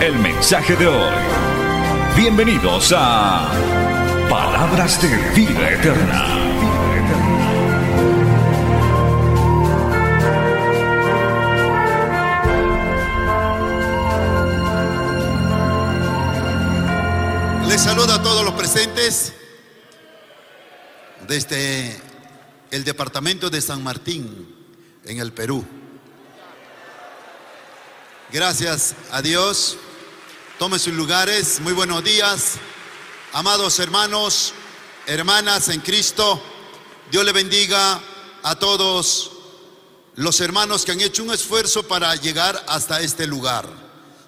el mensaje de hoy. Bienvenidos a Palabras de Vida Eterna. Les saludo a todos los presentes desde el departamento de San Martín, en el Perú. Gracias a Dios. Tomen sus lugares. Muy buenos días. Amados hermanos, hermanas en Cristo, Dios le bendiga a todos los hermanos que han hecho un esfuerzo para llegar hasta este lugar.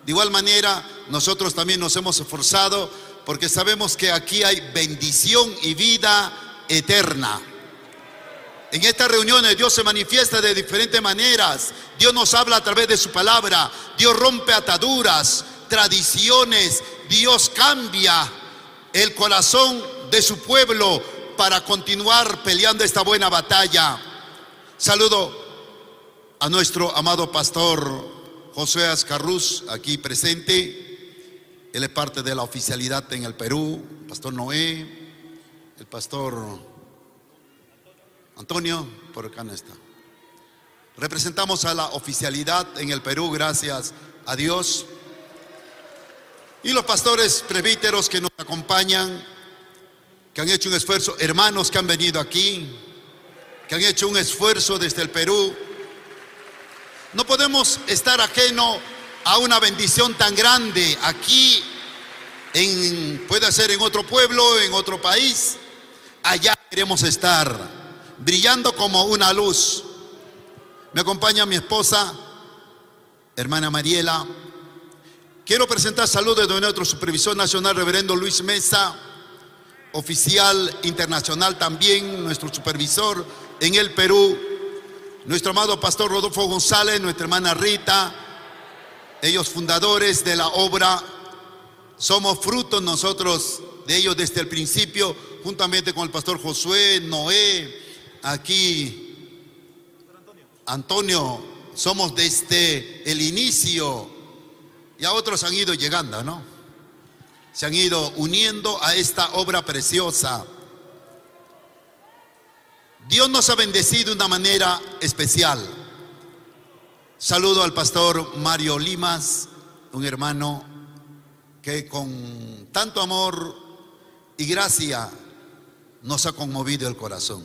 De igual manera, nosotros también nos hemos esforzado porque sabemos que aquí hay bendición y vida eterna. En estas reuniones Dios se manifiesta de diferentes maneras. Dios nos habla a través de su palabra. Dios rompe ataduras, tradiciones. Dios cambia el corazón de su pueblo para continuar peleando esta buena batalla. Saludo a nuestro amado pastor José Ascarruz, aquí presente. Él es parte de la oficialidad en el Perú, pastor Noé, el pastor Antonio, por acá no está. Representamos a la oficialidad en el Perú, gracias a Dios. Y los pastores presbíteros que nos acompañan, que han hecho un esfuerzo, hermanos que han venido aquí, que han hecho un esfuerzo desde el Perú. No podemos estar ajeno a una bendición tan grande aquí, en, puede ser en otro pueblo, en otro país. Allá queremos estar, brillando como una luz. Me acompaña mi esposa, hermana Mariela. Quiero presentar saludos de nuestro supervisor nacional, reverendo Luis Mesa, oficial internacional también, nuestro supervisor en el Perú, nuestro amado pastor Rodolfo González, nuestra hermana Rita, ellos fundadores de la obra, somos frutos nosotros de ellos desde el principio, juntamente con el pastor Josué, Noé, aquí Antonio, somos desde el inicio y a otros han ido llegando, ¿no? Se han ido uniendo a esta obra preciosa. Dios nos ha bendecido de una manera especial. Saludo al pastor Mario Limas, un hermano que con tanto amor y gracia nos ha conmovido el corazón.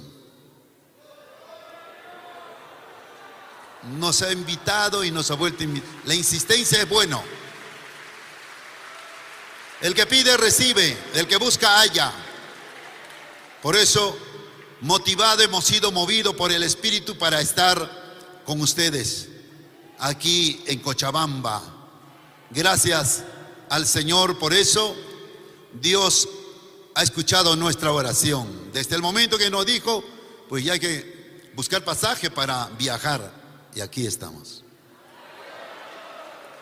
Nos ha invitado y nos ha vuelto a invitar. La insistencia es bueno. El que pide recibe, el que busca halla. Por eso, motivado hemos sido movidos por el Espíritu para estar con ustedes aquí en Cochabamba. Gracias al Señor por eso. Dios ha escuchado nuestra oración. Desde el momento que nos dijo, pues ya hay que buscar pasaje para viajar. Y aquí estamos.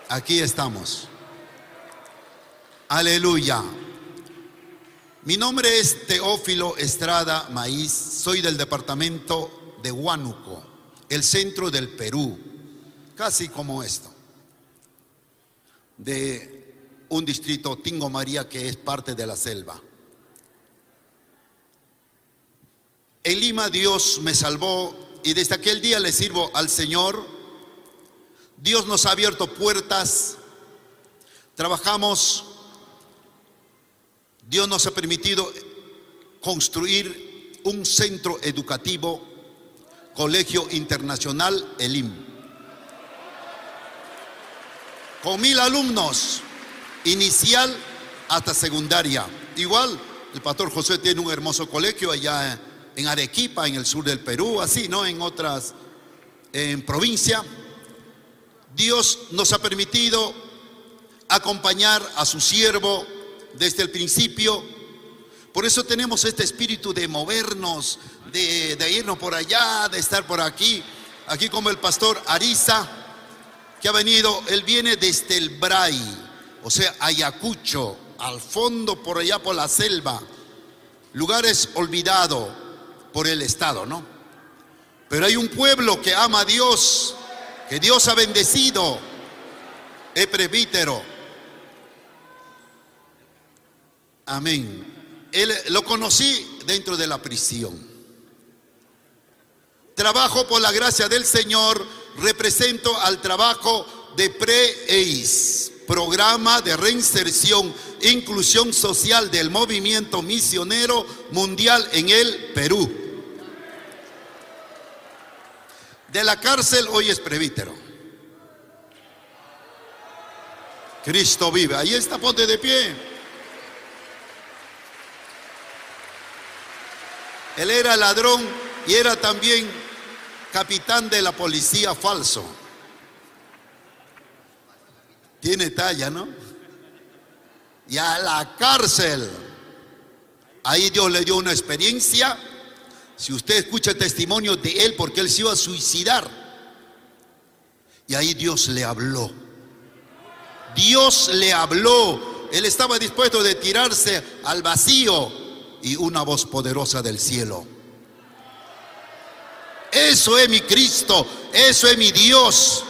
Aquí estamos. Aleluya. Mi nombre es Teófilo Estrada Maíz, soy del departamento de Huánuco, el centro del Perú, casi como esto, de un distrito Tingo María que es parte de la selva. En Lima Dios me salvó y desde aquel día le sirvo al Señor. Dios nos ha abierto puertas, trabajamos Dios nos ha permitido construir un centro educativo, Colegio Internacional Elim, con mil alumnos, inicial hasta secundaria. Igual, el pastor José tiene un hermoso colegio allá en Arequipa, en el sur del Perú, así, ¿no? En otras, en provincia. Dios nos ha permitido acompañar a su siervo desde el principio. Por eso tenemos este espíritu de movernos, de, irnos por allá, de estar por aquí. Aquí como el pastor Ariza, que ha venido, él viene desde el Bray, o sea, Ayacucho, al fondo por allá por la selva, lugares olvidados por el Estado, ¿no? Pero hay un pueblo que ama a Dios, que Dios ha bendecido, es presbítero. Amén. Él lo conocí dentro de la prisión. Trabajo por la gracia del Señor, represento al trabajo de PREEIS, Programa de Reinserción e Inclusión Social del Movimiento Misionero Mundial en el Perú. De la cárcel hoy es presbítero. Cristo vive. Ahí está, ponte de pie. Él era ladrón y era también capitán de la policía falso. Tiene talla, ¿no? Y a la cárcel. Ahí Dios le dio una experiencia. Si usted escucha testimonio de él, porque él se iba a suicidar. Y ahí Dios le habló. Dios le habló. Él estaba dispuesto de tirarse al vacío y una voz poderosa del cielo. Eso es mi Cristo, eso es mi Dios.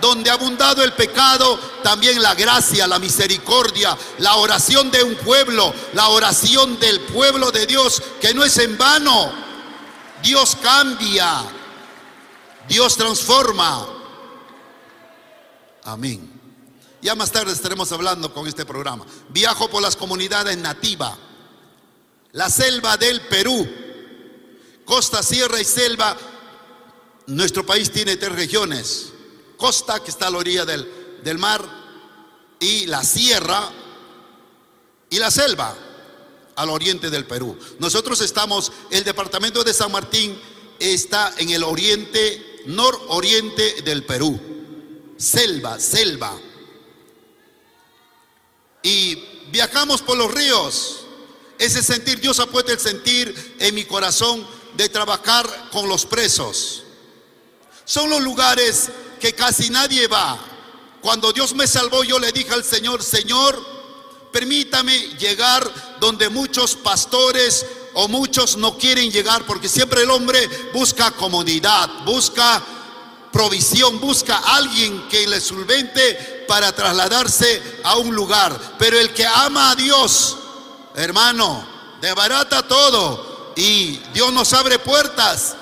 Donde ha abundado el pecado, también la gracia, la misericordia, la oración de un pueblo, la oración del pueblo de Dios, que no es en vano. Dios cambia, Dios transforma. Amén. Ya más tarde estaremos hablando con este programa. Viajo por las comunidades nativas, la selva del Perú, costa, sierra y selva. Nuestro país tiene tres regiones. Costa, que está a la orilla del, del mar, y la sierra y la selva al oriente del Perú. Nosotros estamos, el departamento de San Martín está en el oriente, nororiente del Perú. Selva, selva y viajamos por los ríos. Ese sentir, Dios ha puesto el sentir en mi corazón de trabajar con los presos. Son los lugares que casi nadie va. Cuando Dios me salvó, yo le dije al Señor, Señor, permítame llegar donde muchos pastores o muchos no quieren llegar, porque siempre el hombre busca comodidad, busca provisión, busca alguien que le solvente para trasladarse a un lugar. Pero el que ama a Dios, hermano, debarata todo y Dios nos abre puertas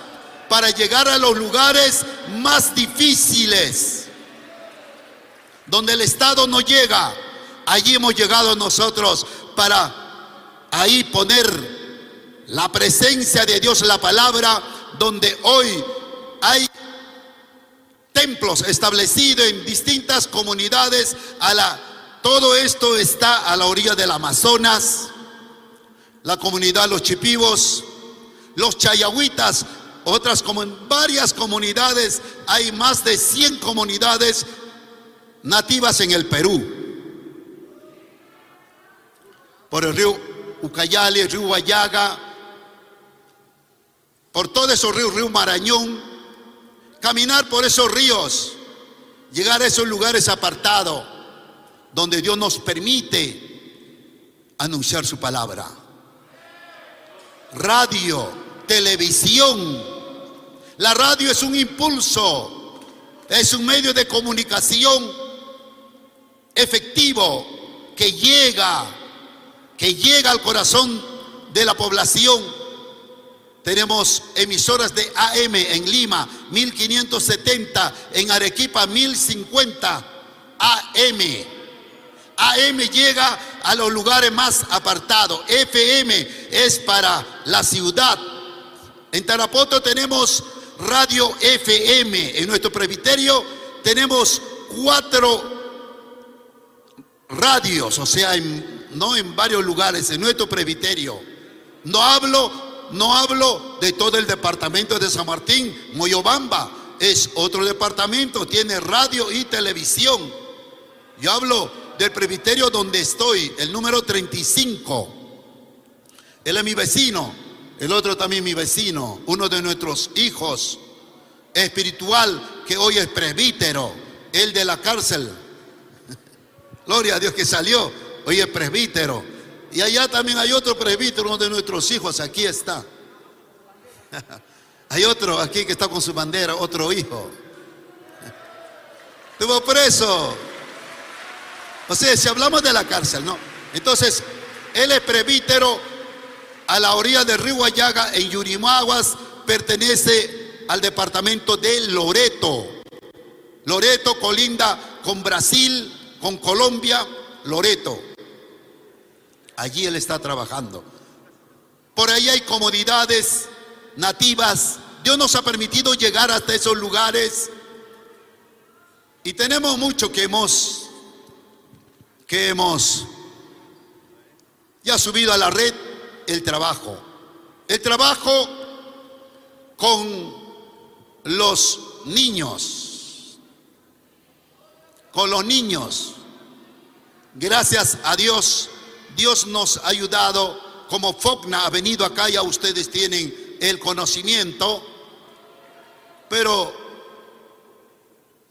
para llegar a los lugares más difíciles, donde el Estado no llega. Allí hemos llegado nosotros para ahí poner la presencia de Dios, la palabra, donde hoy hay templos establecidos en distintas comunidades. Todo esto está a la orilla del Amazonas, la comunidad Los Chipivos, los Chayahuitas, otras como varias comunidades, hay más de 100 comunidades nativas en el Perú. Por el río Ucayali, el río Guayaga, por todos esos ríos, río Marañón, caminar por esos ríos, llegar a esos lugares apartados donde Dios nos permite anunciar su palabra. Radio, televisión. La radio es un impulso, es un medio de comunicación efectivo que llega, que llega al corazón de la población tenemos emisoras de AM en Lima, 1570, en Arequipa, 1050 AM. AM llega a los lugares más apartados. FM es para la ciudad. En Tarapoto tenemos radio FM. En nuestro presbiterio tenemos cuatro radios, o sea, no en varios lugares, en nuestro presbiterio. No hablo no hablo de todo el departamento de San Martín, Moyobamba es otro departamento, tiene radio y televisión. Yo hablo del presbiterio donde estoy, el número 35. Él es mi vecino, el otro también mi vecino, uno de nuestros hijos espiritual que hoy es presbítero, el de la cárcel. Gloria a Dios que salió, hoy es presbítero. Y allá también hay otro presbítero, uno de nuestros hijos, aquí está. Hay otro aquí que está con su bandera, otro hijo. Estuvo preso. O sea, si hablamos de la cárcel, ¿no? Entonces, él es presbítero a la orilla del río Ayaga en Yurimaguas, pertenece al departamento de Loreto. Loreto colinda con Brasil, con Colombia, Loreto. Allí él está trabajando. Por ahí hay comodidades nativas. Dios nos ha permitido llegar hasta esos lugares. Y tenemos mucho que hemos que hemos ya subido a la red el trabajo. El trabajo con los niños. Con los niños. Gracias a Dios, Dios nos ha ayudado. Como Fogna ha venido acá, ya ustedes tienen el conocimiento. Pero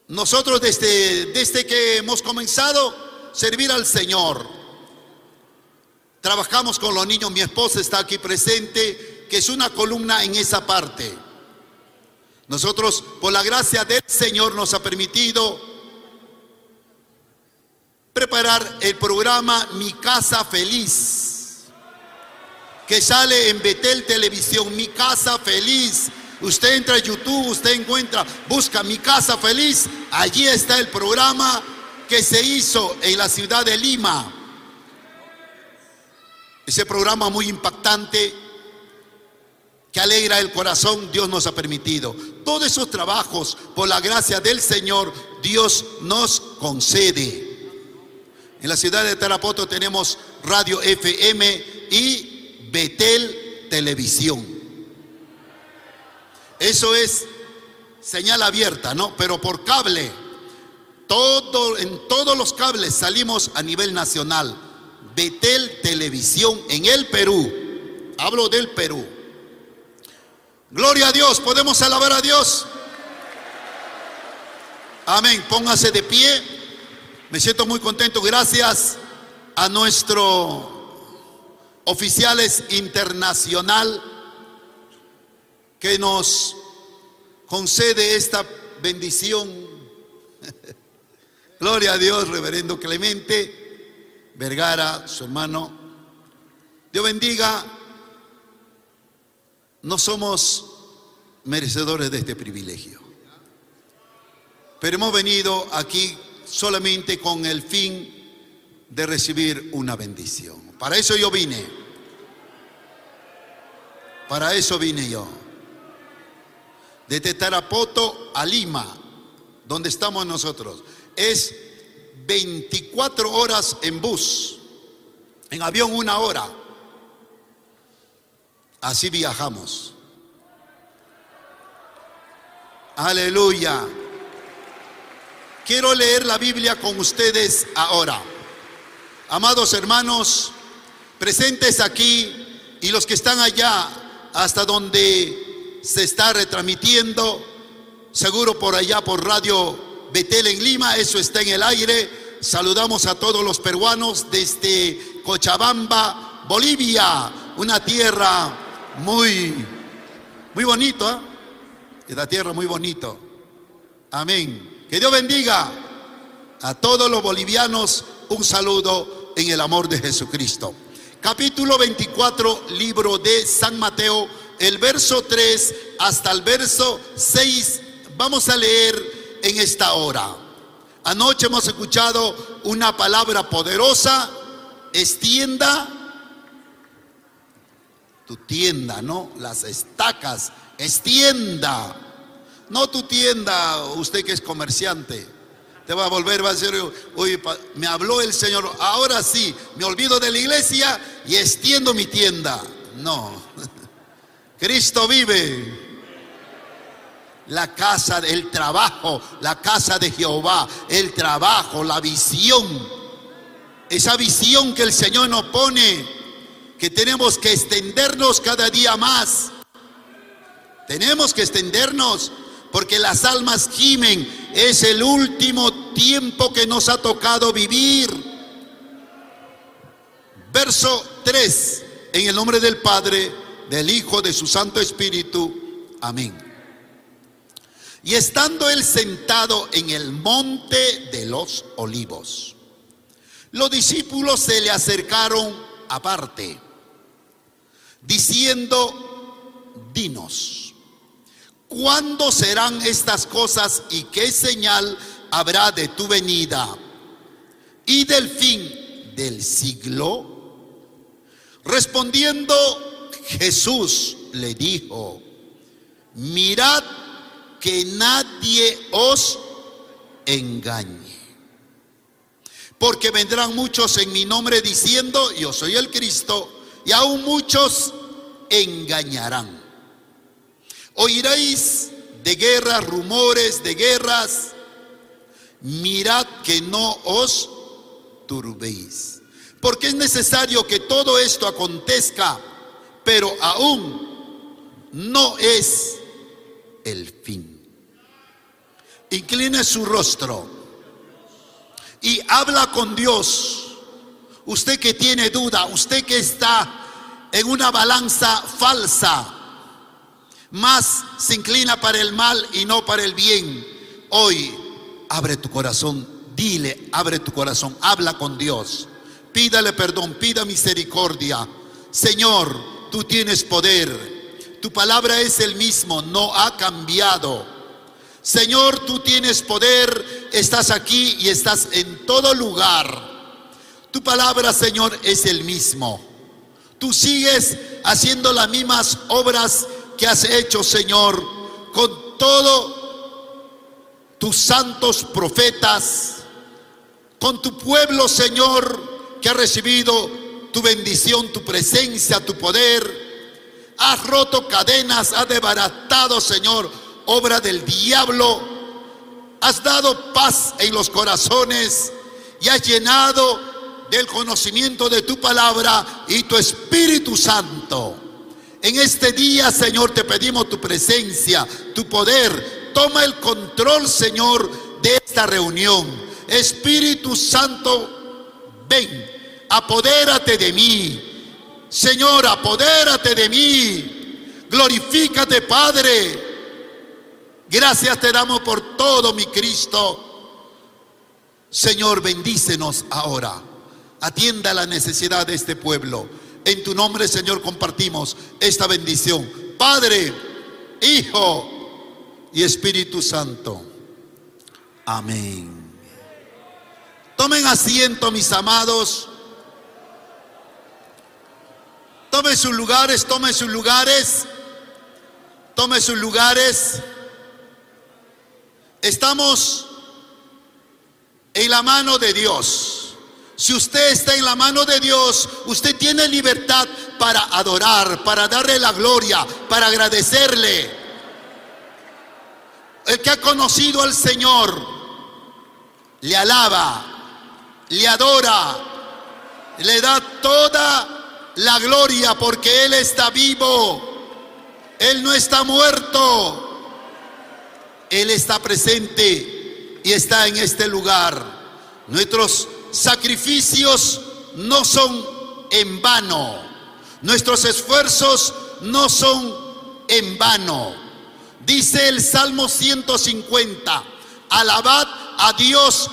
nosotros desde, desde que hemos comenzado servir al Señor, Trabajamos con los niños, mi esposa está aquí presente, que es una columna en esa parte. Nosotros, por la gracia del Señor, nos ha permitido preparar el programa Mi Casa Feliz, que sale en Betel Televisión, Mi Casa Feliz. Usted entra a YouTube, usted encuentra, busca Mi Casa Feliz, allí está el programa que se hizo en la ciudad de Lima ese programa muy impactante que alegra el corazón, Dios nos ha permitido. Todos esos trabajos, por la gracia del Señor, Dios nos concede. En la ciudad de Tarapoto tenemos Radio FM y Betel Televisión. Eso es señal abierta, ¿no? Pero por cable. Todo, en todos los cables salimos a nivel nacional. Betel Televisión en el Perú. Hablo del Perú. Gloria a Dios, podemos alabar a Dios. Amén, póngase de pie. Me siento muy contento. Gracias a nuestro oficiales internacional que nos concede esta bendición. Gloria a Dios, reverendo Clemente. Vergara, su hermano. Dios bendiga. No somos merecedores de este privilegio. Pero hemos venido aquí solamente con el fin de recibir una bendición. Para eso yo vine. Para eso vine yo. Desde Tarapoto a Lima, donde estamos nosotros, es 24 horas en bus, en avión una hora. Así viajamos. Aleluya. Quiero leer la Biblia con ustedes ahora. Amados hermanos, presentes aquí y los que están allá hasta donde se está retransmitiendo, seguro por allá por radio Betel en Lima, eso está en el aire. Saludamos a todos los peruanos desde Cochabamba, Bolivia, una tierra muy, muy bonito, ¿eh? Esta tierra muy bonito. Amén. Que Dios bendiga a todos los bolivianos. Un saludo en el amor de Jesucristo. Capítulo 24, libro de San Mateo, el verso 3 hasta el verso 6. Vamos a leer en esta hora. Anoche hemos escuchado una palabra poderosa, extienda tu tienda, ¿no? Las estacas, extienda. No tu tienda, usted que es comerciante. Te va a volver, va a decir, oye, me habló el Señor, ahora sí, me olvido de la iglesia y extiendo mi tienda. No, Cristo vive la casa del trabajo, la casa de Jehová, el trabajo, la visión. esa visión que el Señor nos pone, que tenemos que extendernos cada día más. Tenemos que extendernos porque las almas gimen. Es el último tiempo que nos ha tocado vivir. Verso 3, en el nombre del Padre, del Hijo, de su Santo Espíritu. Amén. Y estando él sentado en el monte de los olivos, los discípulos se le acercaron aparte, diciendo, dinos, ¿cuándo serán estas cosas y qué señal habrá de tu venida y del fin del siglo? Respondiendo Jesús le dijo, mirad que nadie os engañe. Porque vendrán muchos en mi nombre diciendo, yo soy el Cristo, y aún muchos engañarán. Oiréis de guerras, rumores de guerras. Mirad que no os turbéis. Porque es necesario que todo esto acontezca, pero aún no es el fin. Incline su rostro y habla con Dios. Usted que tiene duda, usted que está en una balanza falsa, más se inclina para el mal y no para el bien. Hoy abre tu corazón, dile, abre tu corazón, habla con Dios. Pídale perdón, pida misericordia. Señor, tú tienes poder. Tu palabra es el mismo, no ha cambiado. Señor, tú tienes poder, estás aquí y estás en todo lugar. Tu palabra, Señor, es el mismo. Tú sigues haciendo las mismas obras que has hecho, Señor, con todos tus santos profetas, con tu pueblo, Señor, que ha recibido tu bendición, tu presencia, tu poder Has roto cadenas, has desbaratado, Señor, obra del diablo. Has dado paz en los corazones y has llenado del conocimiento de tu palabra y tu Espíritu Santo. En este día, Señor, te pedimos tu presencia, tu poder. Toma el control, Señor, de esta reunión. Espíritu Santo, ven, apodérate de mí. Señor, apodérate de mí. Glorifícate, Padre. Gracias te damos por todo, mi Cristo. Señor, bendícenos ahora. Atienda la necesidad de este pueblo. En tu nombre, Señor, compartimos esta bendición. Padre, Hijo y Espíritu Santo. Amén. Tomen asiento, mis amados. Tome sus lugares, tome sus lugares, tome sus lugares. Estamos en la mano de Dios. Si usted está en la mano de Dios, usted tiene libertad para adorar, para darle la gloria, para agradecerle. El que ha conocido al Señor le alaba, le adora, le da toda la gloria porque Él está vivo. Él no está muerto. Él está presente y está en este lugar. Nuestros sacrificios no son en vano. Nuestros esfuerzos no son en vano. Dice el Salmo 150, alabad a Dios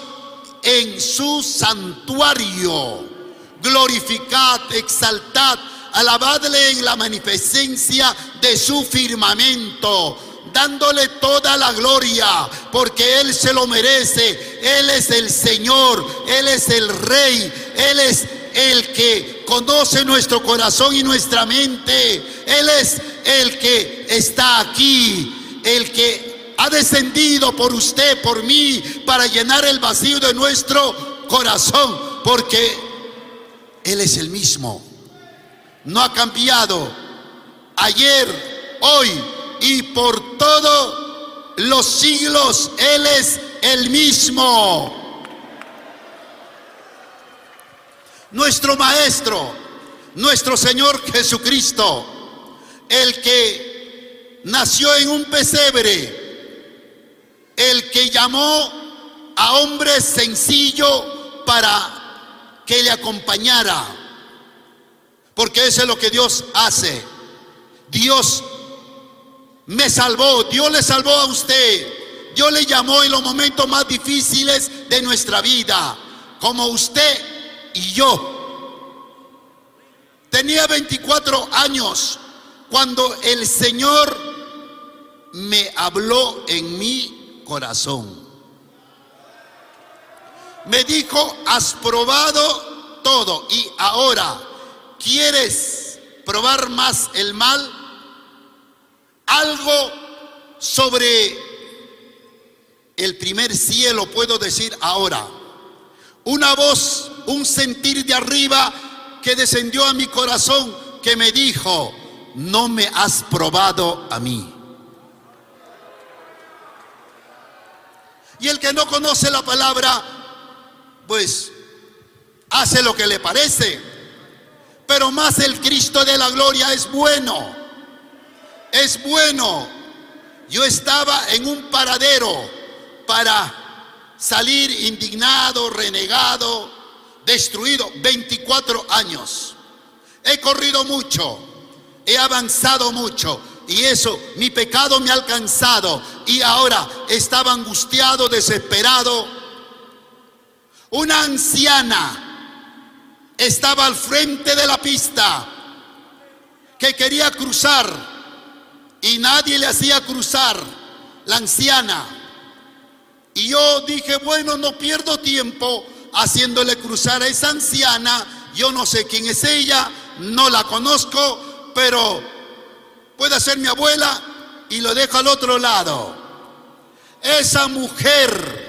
en su santuario glorificad, exaltad, alabadle en la magnificencia de su firmamento, dándole toda la gloria, porque Él se lo merece. Él es el Señor, Él es el Rey, Él es el que conoce nuestro corazón y nuestra mente. Él es el que está aquí, el que ha descendido por usted, por mí, para llenar el vacío de nuestro corazón, porque él es el mismo. No ha cambiado. Ayer, hoy y por todos los siglos, Él es el mismo. nuestro Maestro, nuestro Señor Jesucristo, el que nació en un pesebre, el que llamó a hombre sencillo para que le acompañara, porque eso es lo que Dios hace. Dios me salvó, Dios le salvó a usted, Dios le llamó en los momentos más difíciles de nuestra vida, como usted y yo. Tenía 24 años cuando el Señor me habló en mi corazón. Me dijo, has probado todo y ahora quieres probar más el mal. Algo sobre el primer cielo puedo decir ahora. Una voz, un sentir de arriba que descendió a mi corazón que me dijo, no me has probado a mí. Y el que no conoce la palabra, pues hace lo que le parece. Pero más el Cristo de la gloria es bueno. Es bueno. Yo estaba en un paradero para salir indignado, renegado, destruido. 24 años. He corrido mucho he avanzado mucho y eso, mi pecado me ha alcanzado y ahora estaba angustiado, desesperado. Una anciana estaba al frente de la pista que quería cruzar y nadie le hacía cruzar, la anciana. Y yo dije, bueno, no pierdo tiempo haciéndole cruzar a esa anciana. Yo no sé quién es ella, no la conozco, pero puede ser mi abuela y lo dejo al otro lado. Esa mujer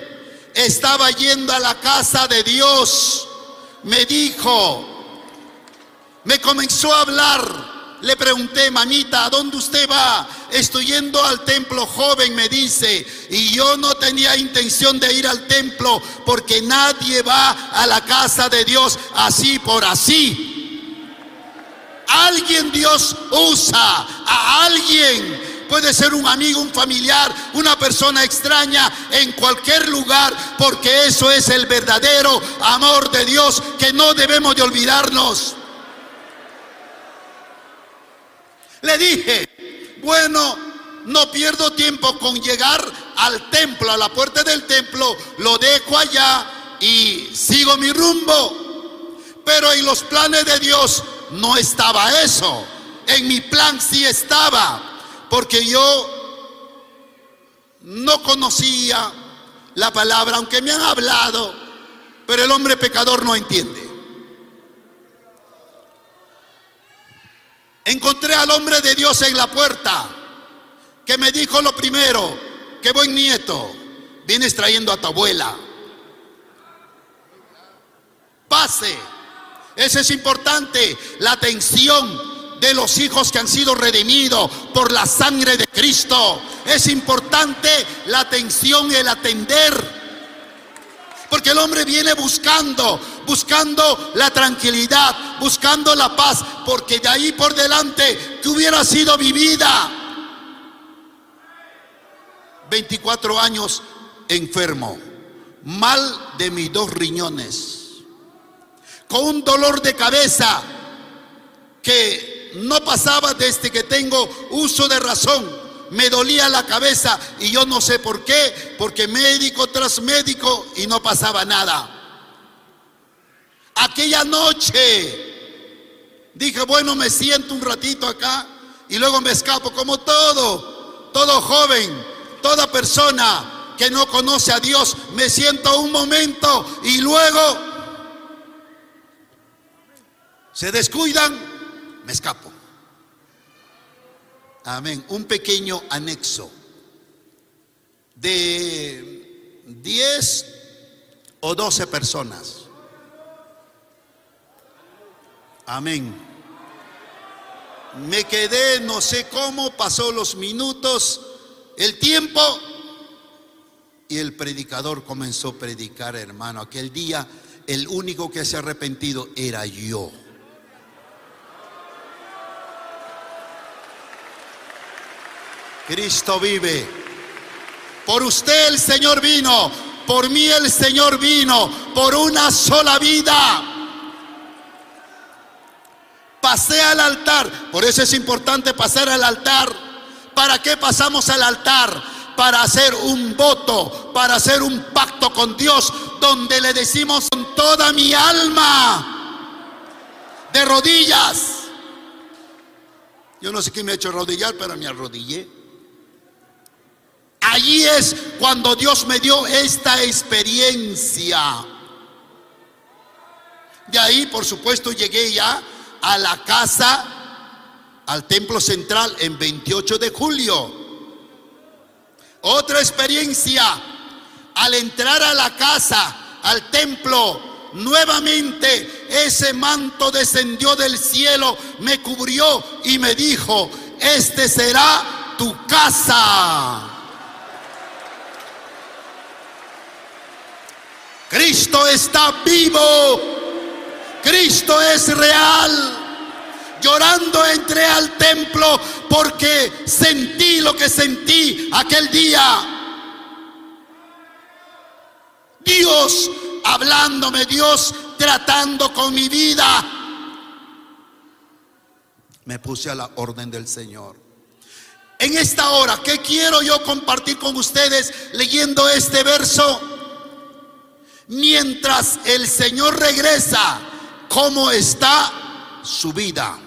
estaba yendo a la casa de Dios, me dijo, me comenzó a hablar. Le pregunté, manita, ¿a dónde usted va? Estoy yendo al templo joven, me dice. Y yo no tenía intención de ir al templo porque nadie va a la casa de Dios así por así. Alguien Dios usa a alguien. Puede ser un amigo, un familiar, una persona extraña en cualquier lugar, porque eso es el verdadero amor de Dios que no debemos de olvidarnos. Le dije, bueno, no pierdo tiempo con llegar al templo, a la puerta del templo, lo dejo allá y sigo mi rumbo. Pero en los planes de Dios no estaba eso. En mi plan sí estaba, porque yo no conocía la palabra, aunque me han hablado, pero el hombre pecador no entiende. Encontré al hombre de Dios en la puerta, que me dijo lo primero, que buen nieto, vienes trayendo a tu abuela. Pase eso es importante, la atención de los hijos que han sido redimidos por la sangre de Cristo. Es importante la atención el atender. Porque el hombre viene buscando, buscando la tranquilidad, buscando la paz, porque de ahí por delante que hubiera sido vivida. 24 años enfermo, mal de mis dos riñones con un dolor de cabeza que no pasaba desde que tengo uso de razón. Me dolía la cabeza y yo no sé por qué, porque médico tras médico y no pasaba nada. Aquella noche dije, bueno, me siento un ratito acá y luego me escapo como todo, todo joven, toda persona que no conoce a Dios, me siento un momento y luego se descuidan, me escapo. Amén. Un pequeño anexo de 10 o 12 personas. Amén. Me quedé, no sé cómo, pasó los minutos, el tiempo, y el predicador comenzó a predicar, hermano. Aquel día el único que se ha arrepentido era yo. Cristo vive. Por usted el Señor vino, por mí el Señor vino, por una sola vida. Pasé al altar, por eso es importante pasar al altar. ¿Para qué pasamos al altar? Para hacer un voto, para hacer un pacto con Dios, donde le decimos con toda mi alma, de rodillas. Yo no sé qué me ha hecho arrodillar, pero me arrodillé. Allí es cuando Dios me dio esta experiencia. De ahí, por supuesto, llegué ya a la casa, al templo central en 28 de julio. Otra experiencia, al entrar a la casa, al templo, nuevamente ese manto descendió del cielo, me cubrió y me dijo, este será tu casa. Cristo está vivo. Cristo es real. Llorando entré al templo porque sentí lo que sentí aquel día. Dios hablándome, Dios tratando con mi vida. Me puse a la orden del Señor. En esta hora, ¿qué quiero yo compartir con ustedes leyendo este verso? Mientras el Señor regresa, ¿cómo está su vida?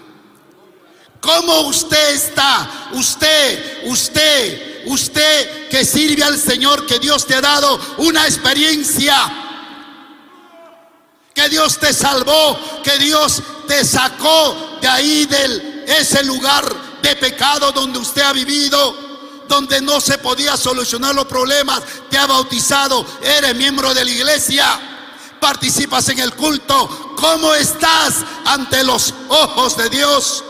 ¿Cómo usted está? Usted, usted, usted que sirve al Señor, que Dios te ha dado una experiencia, que Dios te salvó, que Dios te sacó de ahí, de ese lugar de pecado donde usted ha vivido donde no se podía solucionar los problemas, te ha bautizado, eres miembro de la iglesia, participas en el culto, ¿cómo estás ante los ojos de Dios?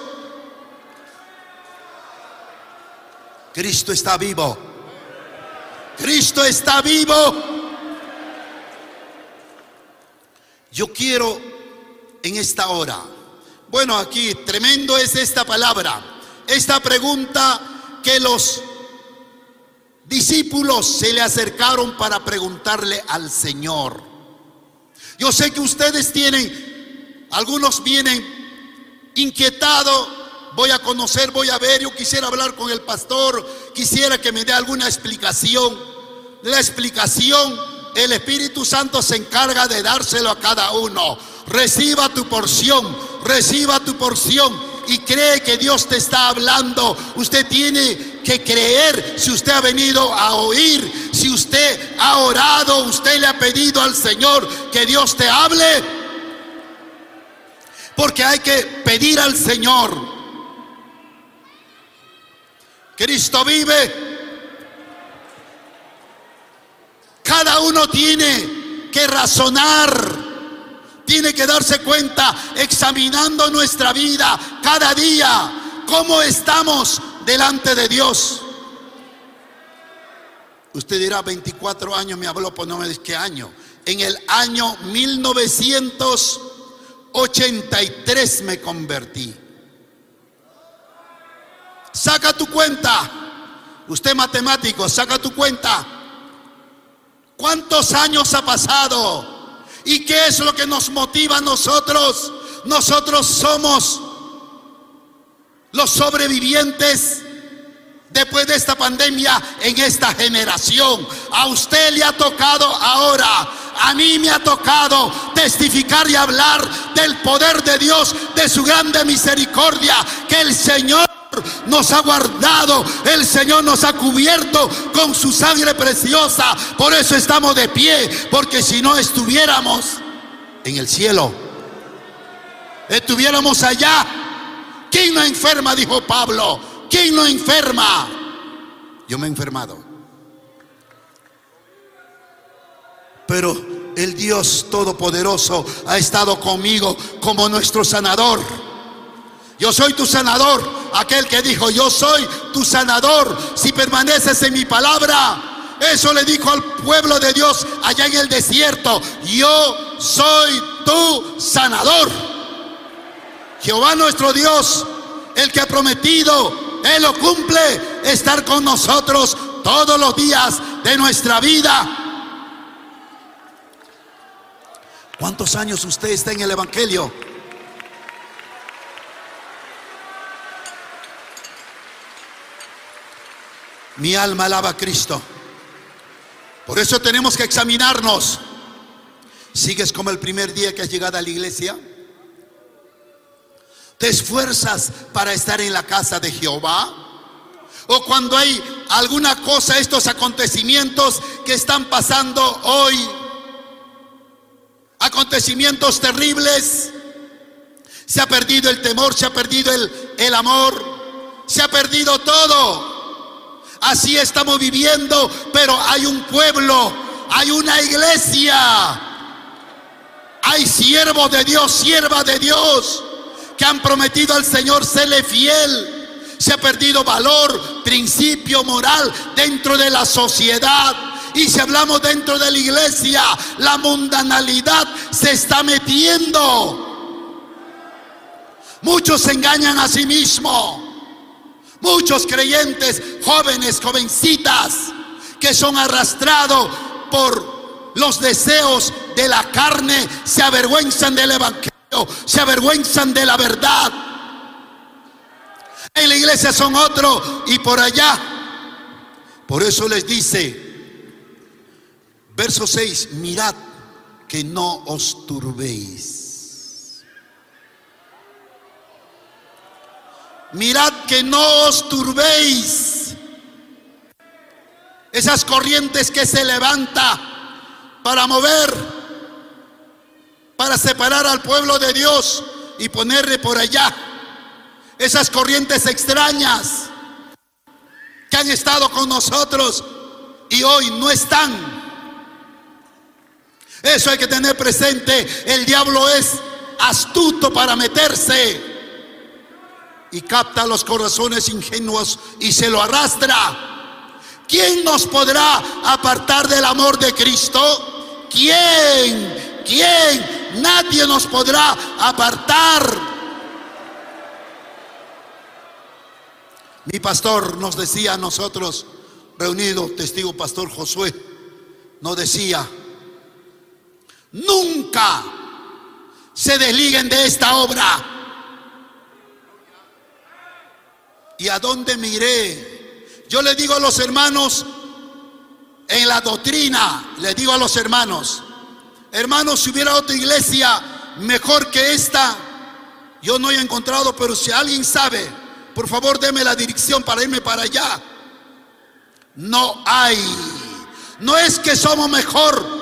Cristo está vivo. Cristo está vivo. Yo quiero en esta hora, bueno, aquí tremendo es esta palabra, esta pregunta que los discípulos se le acercaron para preguntarle al Señor. Yo sé que ustedes tienen, algunos vienen inquietados, voy a conocer, voy a ver, yo quisiera hablar con el pastor, quisiera que me dé alguna explicación. La explicación, el Espíritu Santo se encarga de dárselo a cada uno. Reciba tu porción, reciba tu porción y cree que Dios te está hablando. Usted tiene que creer si usted ha venido a oír, si usted ha orado, usted le ha pedido al Señor que Dios te hable. Porque hay que pedir al Señor. Cristo vive. Cada uno tiene que razonar, tiene que darse cuenta, examinando nuestra vida cada día, cómo estamos delante de Dios. Usted dirá, 24 años me habló, pues no me dice qué año. En el año 1983 me convertí. Saca tu cuenta. Usted matemático, saca tu cuenta. ¿Cuántos años ha pasado? ¿Y qué es lo que nos motiva a nosotros? Nosotros somos los sobrevivientes después de esta pandemia en esta generación. A usted le ha tocado ahora, a mí me ha tocado testificar y hablar del poder de Dios, de su grande misericordia, que el Señor nos ha guardado, el Señor nos ha cubierto con su sangre preciosa. Por eso estamos de pie, porque si no estuviéramos en el cielo, estuviéramos allá ¿Quién no enferma? Dijo Pablo. ¿Quién no enferma? Yo me he enfermado. Pero el Dios Todopoderoso ha estado conmigo como nuestro sanador. Yo soy tu sanador. Aquel que dijo, yo soy tu sanador si permaneces en mi palabra. Eso le dijo al pueblo de Dios allá en el desierto. Yo soy tu sanador. Jehová nuestro Dios, el que ha prometido, Él lo cumple, estar con nosotros todos los días de nuestra vida. ¿Cuántos años usted está en el Evangelio? Mi alma alaba a Cristo. Por eso tenemos que examinarnos. ¿Sigues como el primer día que has llegado a la iglesia? ¿Te esfuerzas para estar en la casa de Jehová? O cuando hay alguna cosa, estos acontecimientos que están pasando hoy, acontecimientos terribles, se ha perdido el temor, se ha perdido el, el amor, se ha perdido todo. Así estamos viviendo, pero hay un pueblo, hay una iglesia, hay siervos de Dios, sierva de Dios, que han prometido al Señor serle fiel. Se ha perdido valor, principio moral dentro de la sociedad. Y si hablamos dentro de la iglesia, la mundanalidad se está metiendo. Muchos se engañan a sí mismos. Muchos creyentes, jóvenes, jovencitas, que son arrastrados por los deseos de la carne, se avergüenzan del Evangelio, se avergüenzan de la verdad. En la iglesia son otros y por allá. Por eso les dice, verso 6, mirad que no os turbéis. Mirad que no os turbéis. Esas corrientes que se levanta para mover, para separar al pueblo de Dios y ponerle por allá. Esas corrientes extrañas que han estado con nosotros y hoy no están. Eso hay que tener presente. El diablo es astuto para meterse y capta los corazones ingenuos y se lo arrastra. ¿Quién nos podrá apartar del amor de Cristo? ¿Quién? ¿Quién? Nadie nos podrá apartar. Mi pastor nos decía a nosotros, reunido, testigo pastor Josué, nos decía, nunca se desliguen de esta obra ¿Y a dónde miré? Yo le digo a los hermanos, en la doctrina, le digo a los hermanos, hermanos, si hubiera otra iglesia mejor que esta, yo no he encontrado, pero si alguien sabe, por favor deme la dirección para irme para allá. No hay. No es que somos mejor,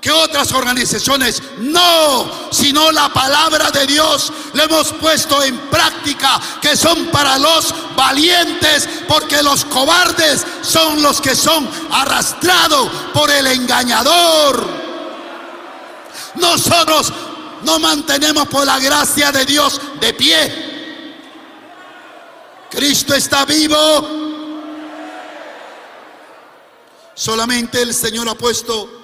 que otras organizaciones. No, sino la palabra de Dios le hemos puesto en práctica, que son para los valientes, porque los cobardes son los que son arrastrados por el engañador. Nosotros nos mantenemos por la gracia de Dios de pie. Cristo está vivo. Solamente el Señor ha puesto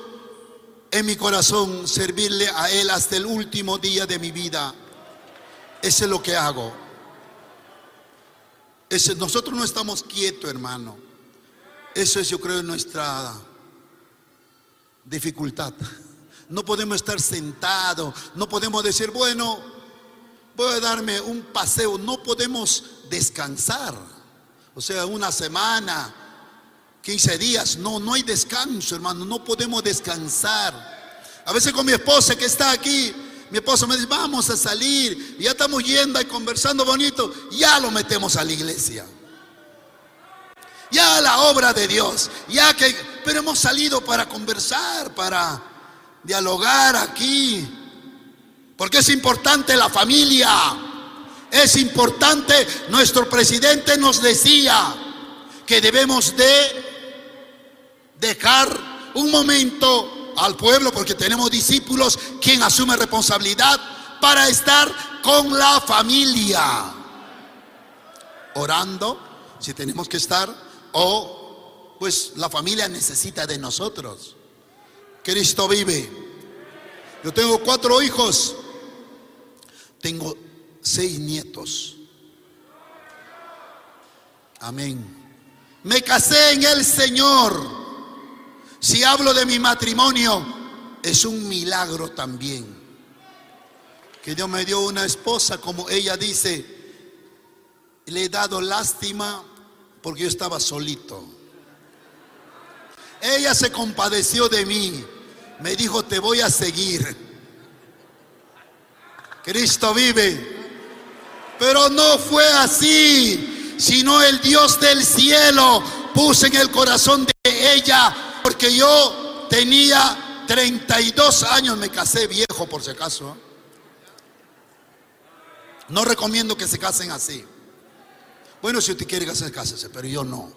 en mi corazón servirle a Él hasta el último día de mi vida. Eso es lo que hago. nosotros no estamos quietos, hermano. Eso es, yo creo, nuestra dificultad. No podemos estar sentados, no podemos decir, bueno, voy a darme un paseo. No podemos descansar. O sea, una semana, 15 días. No, no hay descanso, hermano. No podemos descansar. A veces con mi esposa que está aquí, mi esposa me dice, vamos a salir. Ya estamos yendo y conversando bonito. Ya lo metemos a la iglesia. Ya a la obra de Dios. Ya que, pero hemos salido para conversar, para dialogar aquí. Porque es importante la familia. Es importante, nuestro presidente nos decía que debemos de dejar un momento al pueblo, porque tenemos discípulos quien asume responsabilidad para estar con la familia, orando, si tenemos que estar, o pues la familia necesita de nosotros. Cristo vive. Yo tengo cuatro hijos. Tengo seis nietos. Amén. Me casé en el Señor. Si hablo de mi matrimonio, es un milagro también. Que Dios me dio una esposa, como ella dice, le he dado lástima porque yo estaba solito. Ella se compadeció de mí me dijo, te voy a seguir. Cristo vive. Pero no fue así, sino el Dios del cielo puso en el corazón de ella, porque yo tenía 32 años, me casé viejo por si acaso. No recomiendo que se casen así. Bueno, si usted quiere casarse, cásese, pero yo no.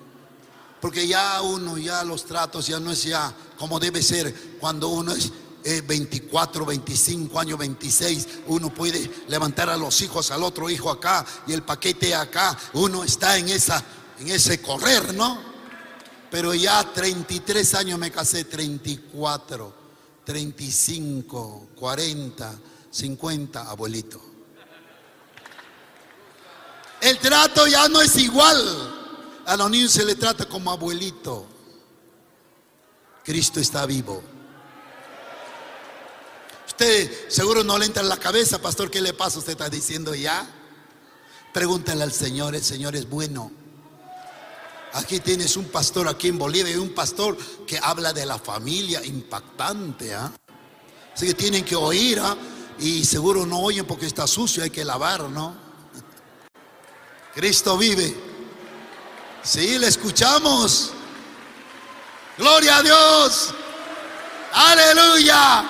Porque ya uno, ya los tratos, ya no es ya como debe ser cuando uno es 24, 25 años, 26, uno puede levantar a los hijos al otro hijo acá y el paquete acá, uno está en esa en ese correr, ¿no? Pero ya 33 años me casé, 34, 35, 40, 50, abuelito. El trato ya no es igual. A los niños se le trata como abuelito. Cristo está vivo. Usted seguro no le entra en la cabeza, pastor, ¿qué le pasa? Usted está diciendo ya. Pregúntale al Señor, el Señor es bueno. Aquí tienes un pastor aquí en Bolivia, y un pastor que habla de la familia impactante. ¿ah? Así que tienen que oír ¿ah? y seguro no oyen porque está sucio, hay que lavar, ¿no? Cristo vive. Sí, le escuchamos. Gloria a Dios. Aleluya.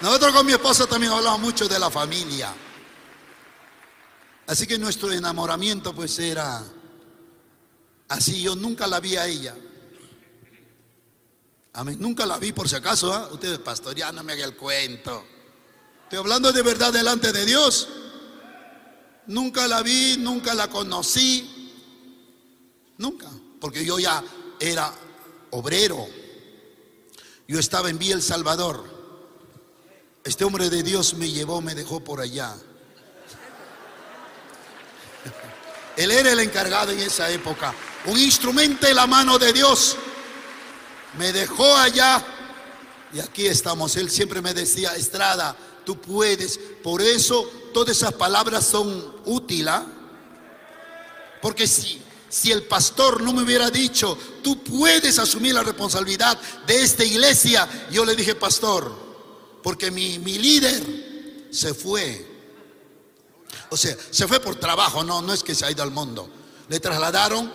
Nosotros con mi esposa también hablamos mucho de la familia. Así que nuestro enamoramiento pues era así. Yo nunca la vi a ella. Amén. Nunca la vi por si acaso. ¿eh? Ustedes, pastor, ya no me haga el cuento. Estoy hablando de verdad delante de Dios. Nunca la vi, nunca la conocí. Nunca, porque yo ya era obrero. Yo estaba en Vía El Salvador. Este hombre de Dios me llevó, me dejó por allá. Él era el encargado en esa época. Un instrumento en la mano de Dios. Me dejó allá. Y aquí estamos. Él siempre me decía, Estrada, tú puedes. Por eso todas esas palabras son útiles. ¿ah? Porque si si el pastor no me hubiera dicho, tú puedes asumir la responsabilidad de esta iglesia, yo le dije, pastor, porque mi, líder se fue. O sea, se fue por trabajo, no, no es que se ha ido al mundo. Le trasladaron,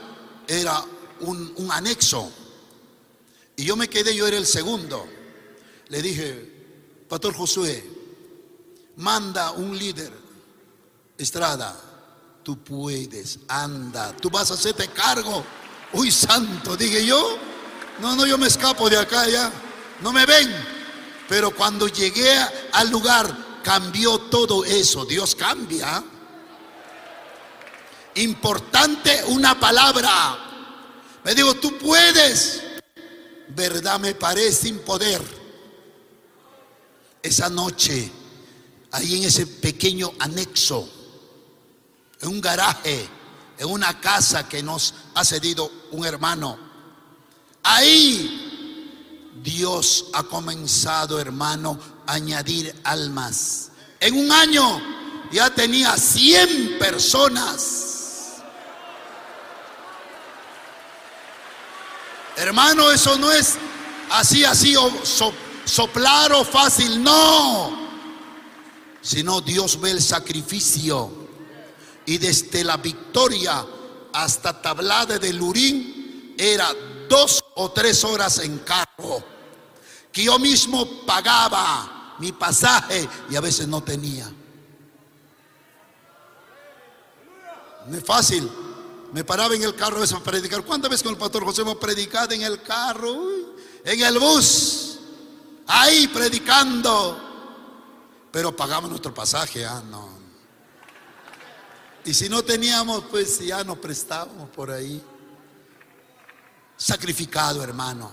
era un, anexo. Y yo me quedé, yo era el segundo. Le dije, Pastor Josué, manda un líder, Estrada, tú puedes, anda, tú vas a hacerte cargo. Uy, santo, dije yo. No, no, yo me escapo de acá ya. No me ven. Pero cuando llegué al lugar, cambió todo eso. Dios cambia. Importante una palabra. Me digo, tú puedes. Verdad me parece sin poder. Esa noche, ahí en ese pequeño anexo, en un garaje, en una casa que nos ha cedido un hermano. Ahí Dios ha comenzado, hermano, a añadir almas. En un año ya tenía 100 personas. Hermano, eso no es así, así, o soplar o fácil, no. Sino Dios ve el sacrificio y desde la Victoria hasta Tablade de Lurín era dos o tres horas en carro, que yo mismo pagaba mi pasaje y a veces no tenía. No es fácil. Me paraba en el carro a veces a predicar. ¿Cuántas veces con el pastor José hemos predicado en el carro? En el bus. Ahí predicando. Pero pagamos nuestro pasaje. Ah, no. Y si no teníamos, pues ya nos prestábamos por ahí. Sacrificado, hermano.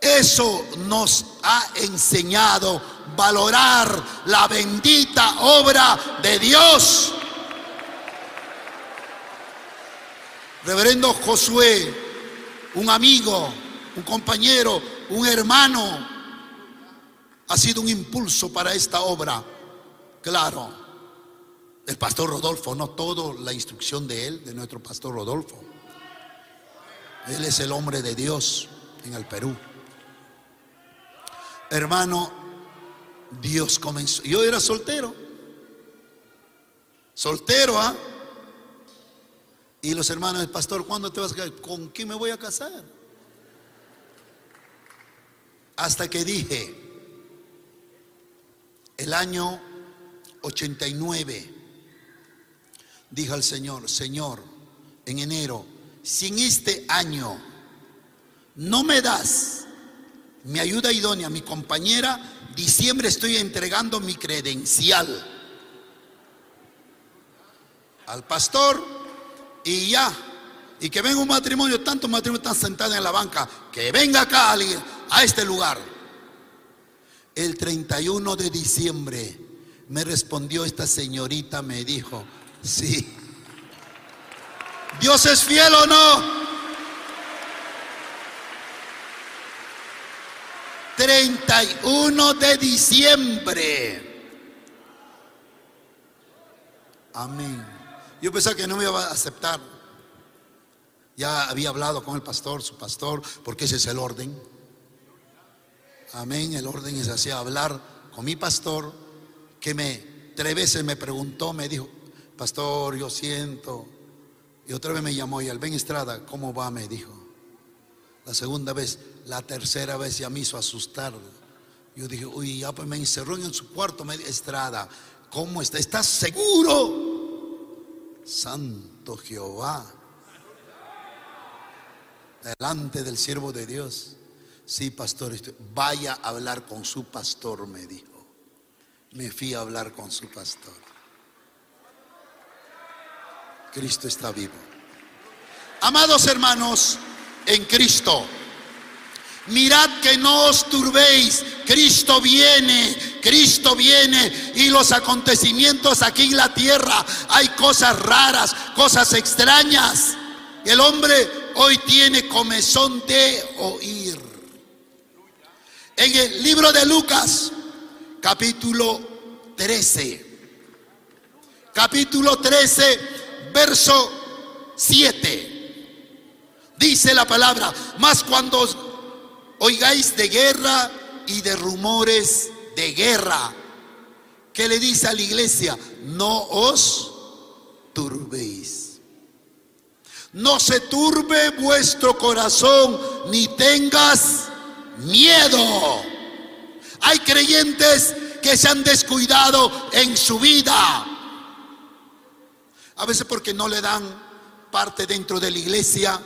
Eso nos ha enseñado valorar la bendita obra de Dios. Reverendo Josué, un amigo, un compañero, un hermano, ha sido un impulso para esta obra. Claro, el pastor Rodolfo, no todo la instrucción de él, de nuestro pastor Rodolfo. Él es el hombre de Dios en el Perú. Hermano, Dios comenzó. Yo era soltero. Soltero, ¿ah? Y los hermanos pastor, ¿cuándo te vas a casar? ¿Con quién me voy a casar? Hasta que dije, el año 89, dije al Señor, Señor, en enero, si en este año no me das mi ayuda idónea, mi compañera, diciembre estoy entregando mi credencial al pastor y ya. Y que venga un matrimonio, tantos matrimonios están sentados en la banca, que venga acá alguien, a este lugar. El 31 de diciembre me respondió esta señorita, me dijo, sí. ¿Dios es fiel o no? 31 de diciembre. Amén. Yo pensaba que no me iba a aceptar. Ya había hablado con el pastor, su pastor, porque ese es el orden. Amén, el orden es así, hablar con mi pastor, que me tres veces me preguntó, me dijo, pastor, yo siento. Y otra vez me llamó y al Ben Estrada, ¿cómo va? Me dijo. La segunda vez, la tercera vez ya me hizo asustar. Yo dije, uy, ya pues me encerró en su cuarto, me Estrada, ¿cómo está? ¿Estás seguro? Santo Jehová. Delante del siervo de Dios. Sí, pastor, vaya a hablar con su pastor, me dijo. Me fui a hablar con su pastor. Cristo está vivo. Amados hermanos, en Cristo. Mirad que no os turbéis, Cristo viene, Cristo viene y los acontecimientos aquí en la tierra, hay cosas raras, cosas extrañas. El hombre hoy tiene comezón de oír. En el libro de Lucas, capítulo 13, capítulo 13, verso 7, dice la palabra, más cuando oigáis de guerra y de rumores de guerra. ¿Qué le dice a la iglesia? No os turbéis. No se turbe vuestro corazón ni tengas miedo. Hay creyentes que se han descuidado en su vida. A veces porque no le dan parte dentro de la iglesia.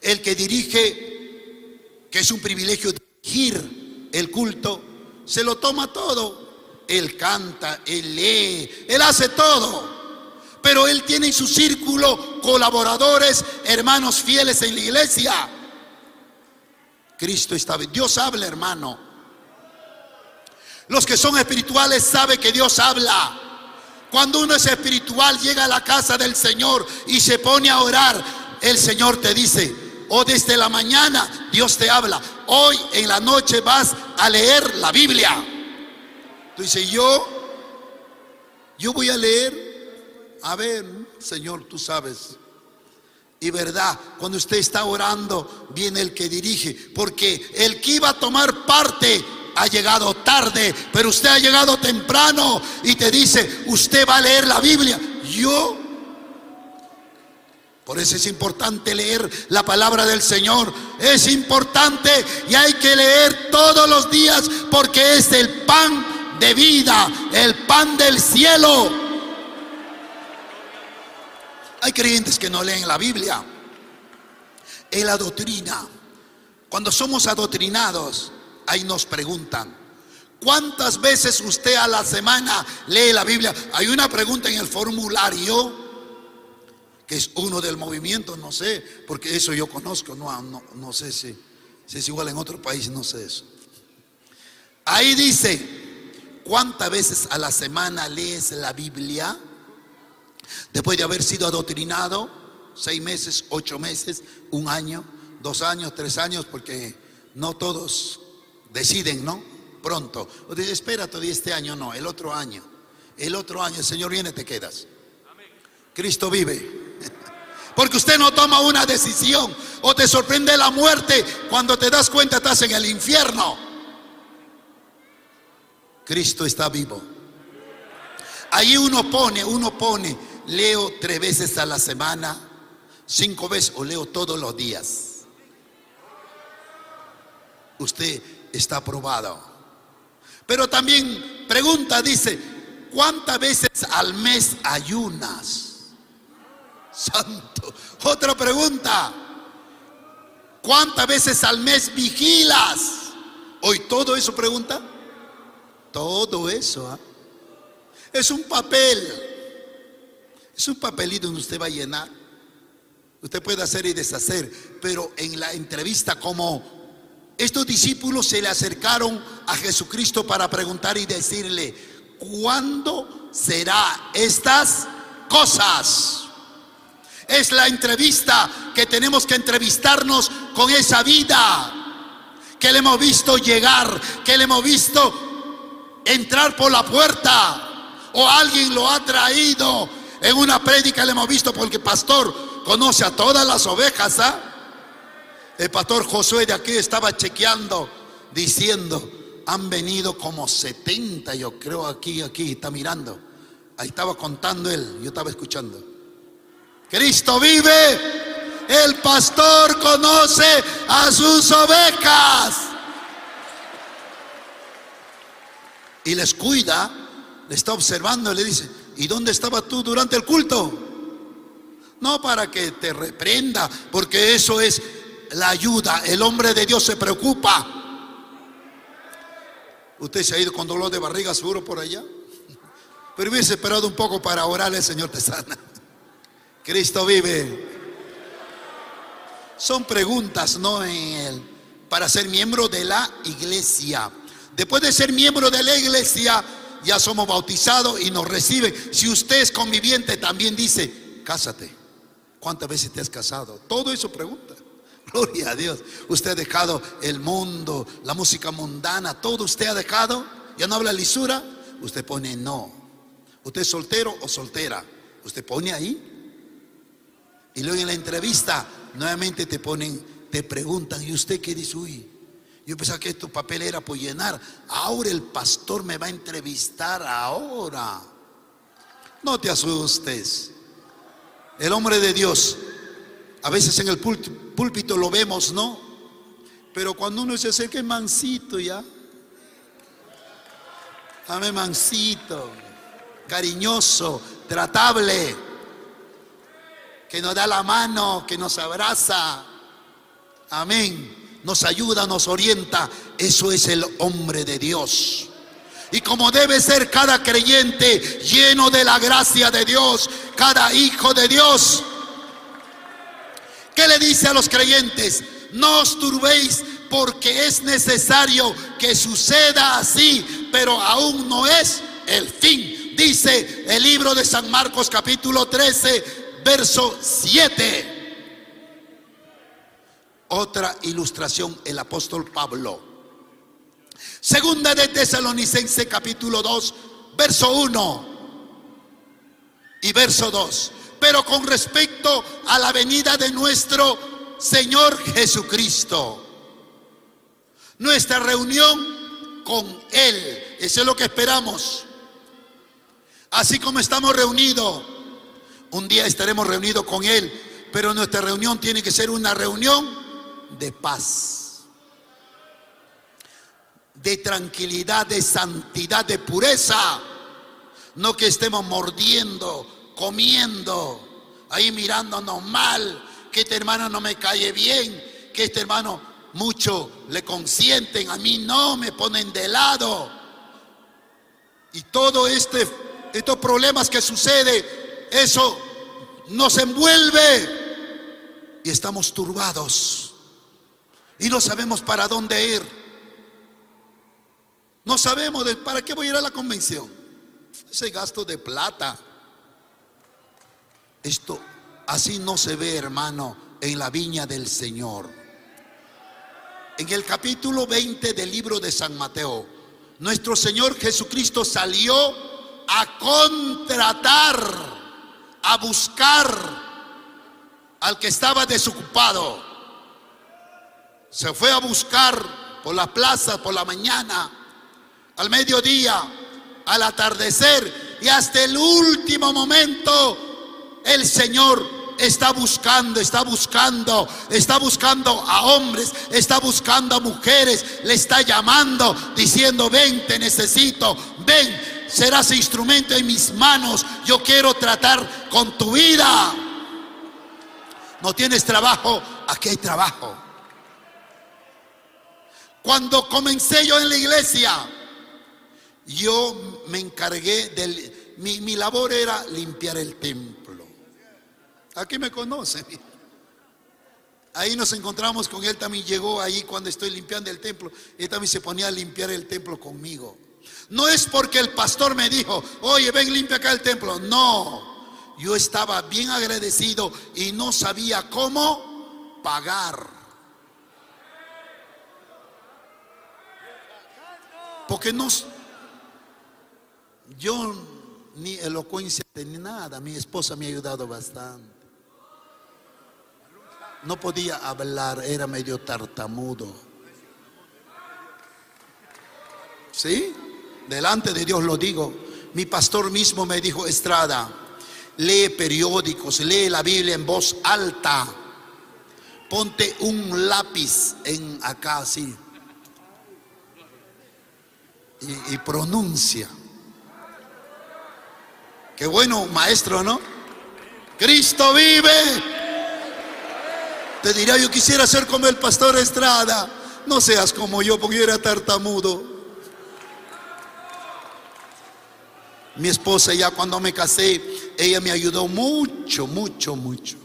El que dirige que es un privilegio dirigir el culto, se lo toma todo. Él canta, él lee, él hace todo. Pero él tiene en su círculo colaboradores, hermanos fieles en la iglesia. Cristo está Dios habla, hermano. Los que son espirituales saben que Dios habla. Cuando uno es espiritual, llega a la casa del Señor y se pone a orar, el Señor te dice, o desde la mañana Dios te habla. Hoy en la noche vas a leer la Biblia. Tú dices, yo, yo voy a leer. A ver, Señor, tú sabes. Y verdad, cuando usted está orando, viene el que dirige. Porque el que iba a tomar parte ha llegado tarde, pero usted ha llegado temprano y te dice, usted va a leer la Biblia. Yo por eso es importante leer la palabra del Señor. Es importante y hay que leer todos los días porque es el pan de vida, el pan del cielo. Hay creyentes que no leen la Biblia. En la doctrina. Cuando somos adoctrinados, ahí nos preguntan, ¿cuántas veces usted a la semana lee la Biblia? Hay una pregunta en el formulario que es uno del movimiento, no sé, porque eso yo conozco, no, no, sé si Si es igual en otro país, no sé eso. Ahí dice, ¿cuántas veces a la semana lees la Biblia? Después de haber sido adoctrinado, seis meses, ocho meses, un año, dos años, tres años, porque no todos deciden, ¿no? Pronto. O dice, espera todavía este año, no, el otro año. El otro año, el Señor viene, te quedas. Cristo vive. Porque usted no toma una decisión o te sorprende la muerte cuando te das cuenta estás en el infierno. Cristo está vivo. Ahí uno pone, uno pone, leo tres veces a la semana, cinco veces o leo todos los días. Usted está aprobado. Pero también pregunta, dice, ¿cuántas veces al mes ayunas? Santo. Otra pregunta. ¿Cuántas veces al mes vigilas? ¿Hoy todo eso pregunta? Todo eso. ¿ah? Es un papel. Es un papelito donde usted va a llenar. Usted puede hacer y deshacer. Pero en la entrevista como estos discípulos se le acercaron a Jesucristo para preguntar y decirle, ¿cuándo será estas cosas? Es la entrevista que tenemos que entrevistarnos con esa vida que le hemos visto llegar, que le hemos visto entrar por la puerta o alguien lo ha traído. En una prédica le hemos visto porque el pastor conoce a todas las ovejas. ¿ah? El pastor Josué de aquí estaba chequeando, diciendo, han venido como 70, yo creo aquí, aquí, está mirando. Ahí estaba contando él, yo estaba escuchando. Cristo vive. El pastor conoce a sus ovejas. Y les cuida, le está observando y le dice, ¿y dónde estaba tú durante el culto? No para que te reprenda, porque eso es la ayuda. El hombre de Dios se preocupa. Usted se ha ido con dolor de barriga seguro por allá. Pero hubiese esperado un poco para orarle, Señor te sana. Cristo vive. Son preguntas, ¿no? para ser miembro de la iglesia. Después de ser miembro de la iglesia, ya somos bautizados y nos reciben. Si usted es conviviente, también dice, cásate. ¿Cuántas veces te has casado? Todo eso pregunta. Gloria a Dios. Usted ha dejado el mundo, la música mundana, todo usted ha dejado. Ya no habla lisura. Usted pone no. Usted es soltero o soltera. Usted pone ahí y luego en la entrevista nuevamente te ponen, te preguntan, ¿y usted qué dice? Uy, yo pensaba que tu papel era por llenar. Ahora el pastor me va a entrevistar ahora. No te asustes. El hombre de Dios, a veces en el púlpito lo vemos, ¿no? Pero cuando uno se acerca, es mansito ya. Dame mansito, cariñoso, tratable que nos da la mano, que nos abraza. Amén. Nos ayuda, nos orienta. Eso es el hombre de Dios. Y como debe ser cada creyente lleno de la gracia de Dios, cada hijo de Dios. ¿Qué le dice a los creyentes? No os turbéis porque es necesario que suceda así, pero aún no es el fin. Dice el libro de San Marcos capítulo 13, verso 7. Otra ilustración, el apóstol Pablo. Segunda de Tesalonicense capítulo 2, verso 1 y verso 2. Pero con respecto a la venida de nuestro Señor Jesucristo, nuestra reunión con Él, eso es lo que esperamos. Así como estamos reunidos un día estaremos reunidos con Él, pero nuestra reunión tiene que ser una reunión de paz, de tranquilidad, de santidad, de pureza. No que estemos mordiendo, comiendo, ahí mirándonos mal, que este hermano no me cae bien, que este hermano mucho le consienten, a mí no, me ponen de lado. Y todo este estos problemas que sucede, eso nos envuelve y estamos turbados. Y no sabemos para dónde ir. No sabemos para qué voy a ir a la convención. Ese gasto de plata. Esto así no se ve, hermano, en la viña del Señor. En el capítulo 20 del libro de San Mateo, nuestro Señor Jesucristo salió a contratar, a buscar al que estaba desocupado. Se fue a buscar por la plaza, por la mañana, al mediodía, al atardecer y hasta el último momento el Señor está buscando, está buscando, está buscando a hombres, está buscando a mujeres, le está llamando, diciendo, ven, te necesito, ven, serás instrumento en mis manos, yo quiero tratar con tu vida. No tienes trabajo, aquí hay trabajo. Cuando comencé yo en la iglesia, yo me encargué del, mi, mi labor era limpiar el templo. Aquí me conocen. Ahí nos encontramos con él, también llegó ahí cuando estoy limpiando el templo. Él también se ponía a limpiar el templo conmigo. No es porque el pastor me dijo, oye, ven, limpia acá el templo. No, yo estaba bien agradecido y no sabía cómo pagar. Porque no, yo ni elocuencia ni nada, mi esposa me ha ayudado bastante no podía hablar, era medio tartamudo. ¿Sí? Delante de Dios lo digo. Mi pastor mismo me dijo, Estrada, lee periódicos, lee la Biblia en voz alta. Ponte un lápiz en acá así. Y, pronuncia. Qué bueno, maestro, ¿no? Cristo vive. Te dirá, yo quisiera ser como el pastor Estrada. No seas como yo, porque yo era tartamudo. Mi esposa ya cuando me casé, ella me ayudó mucho, mucho, mucho.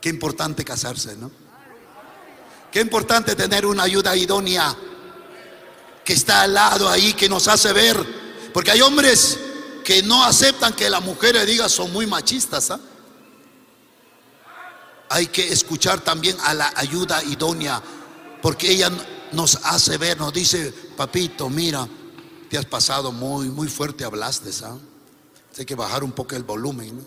Qué importante casarse, ¿no? Qué importante tener una ayuda idónea que está al lado ahí, que nos hace ver. Porque hay hombres que no aceptan que la mujer le diga son muy machistas, ¿ah? hay que escuchar también a la ayuda idónea, porque ella nos hace ver, nos dice, papito, mira, te has pasado muy, muy fuerte, hablaste, ¿sabes? Hay que bajar un poco el volumen.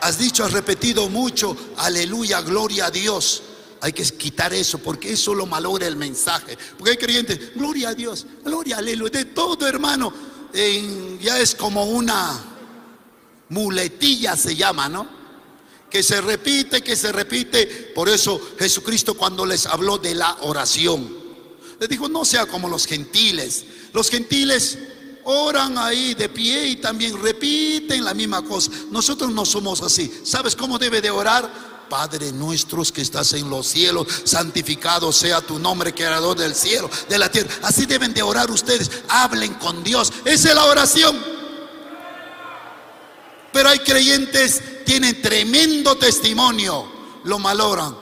Has dicho, has repetido mucho, aleluya, gloria a Dios. Hay que quitar eso, porque eso lo malogra el mensaje. Porque hay creyentes, gloria a Dios, gloria, aleluya, de todo hermano. ya es como una muletilla se llama, ¿no? Que se repite, que se repite. Por eso Jesucristo cuando les habló de la oración, les dijo, no sea como los gentiles. Los gentiles oran ahí de pie y también repiten la misma cosa. Nosotros no somos así. ¿Sabes cómo debe de orar? Padre nuestro que estás en los cielos, santificado sea tu nombre, creador del cielo, de la tierra. Así deben de orar ustedes. Hablen con Dios. Esa es la oración. Pero hay creyentes, tienen tremendo testimonio, lo maloran.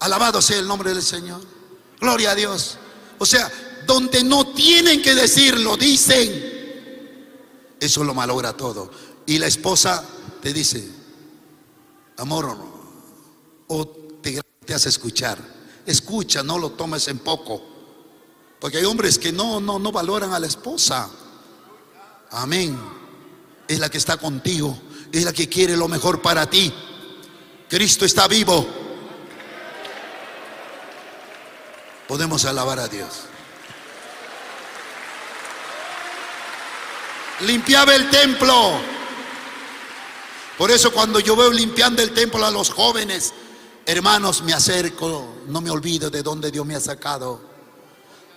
Alabado sea el nombre del Señor. Gloria a Dios. O sea, donde no tienen que decirlo, dicen. Eso lo malogra todo. Y la esposa te dice, amor, o te, te hace escuchar. Escucha, no lo tomes en poco. Porque hay hombres que no, no, no valoran a la esposa. Amén es la que está contigo, es la que quiere lo mejor para ti. Cristo está vivo. Podemos alabar a Dios. Limpiaba el templo. Por eso cuando yo veo limpiando el templo a los jóvenes, hermanos, me acerco, no me olvido de dónde Dios me ha sacado.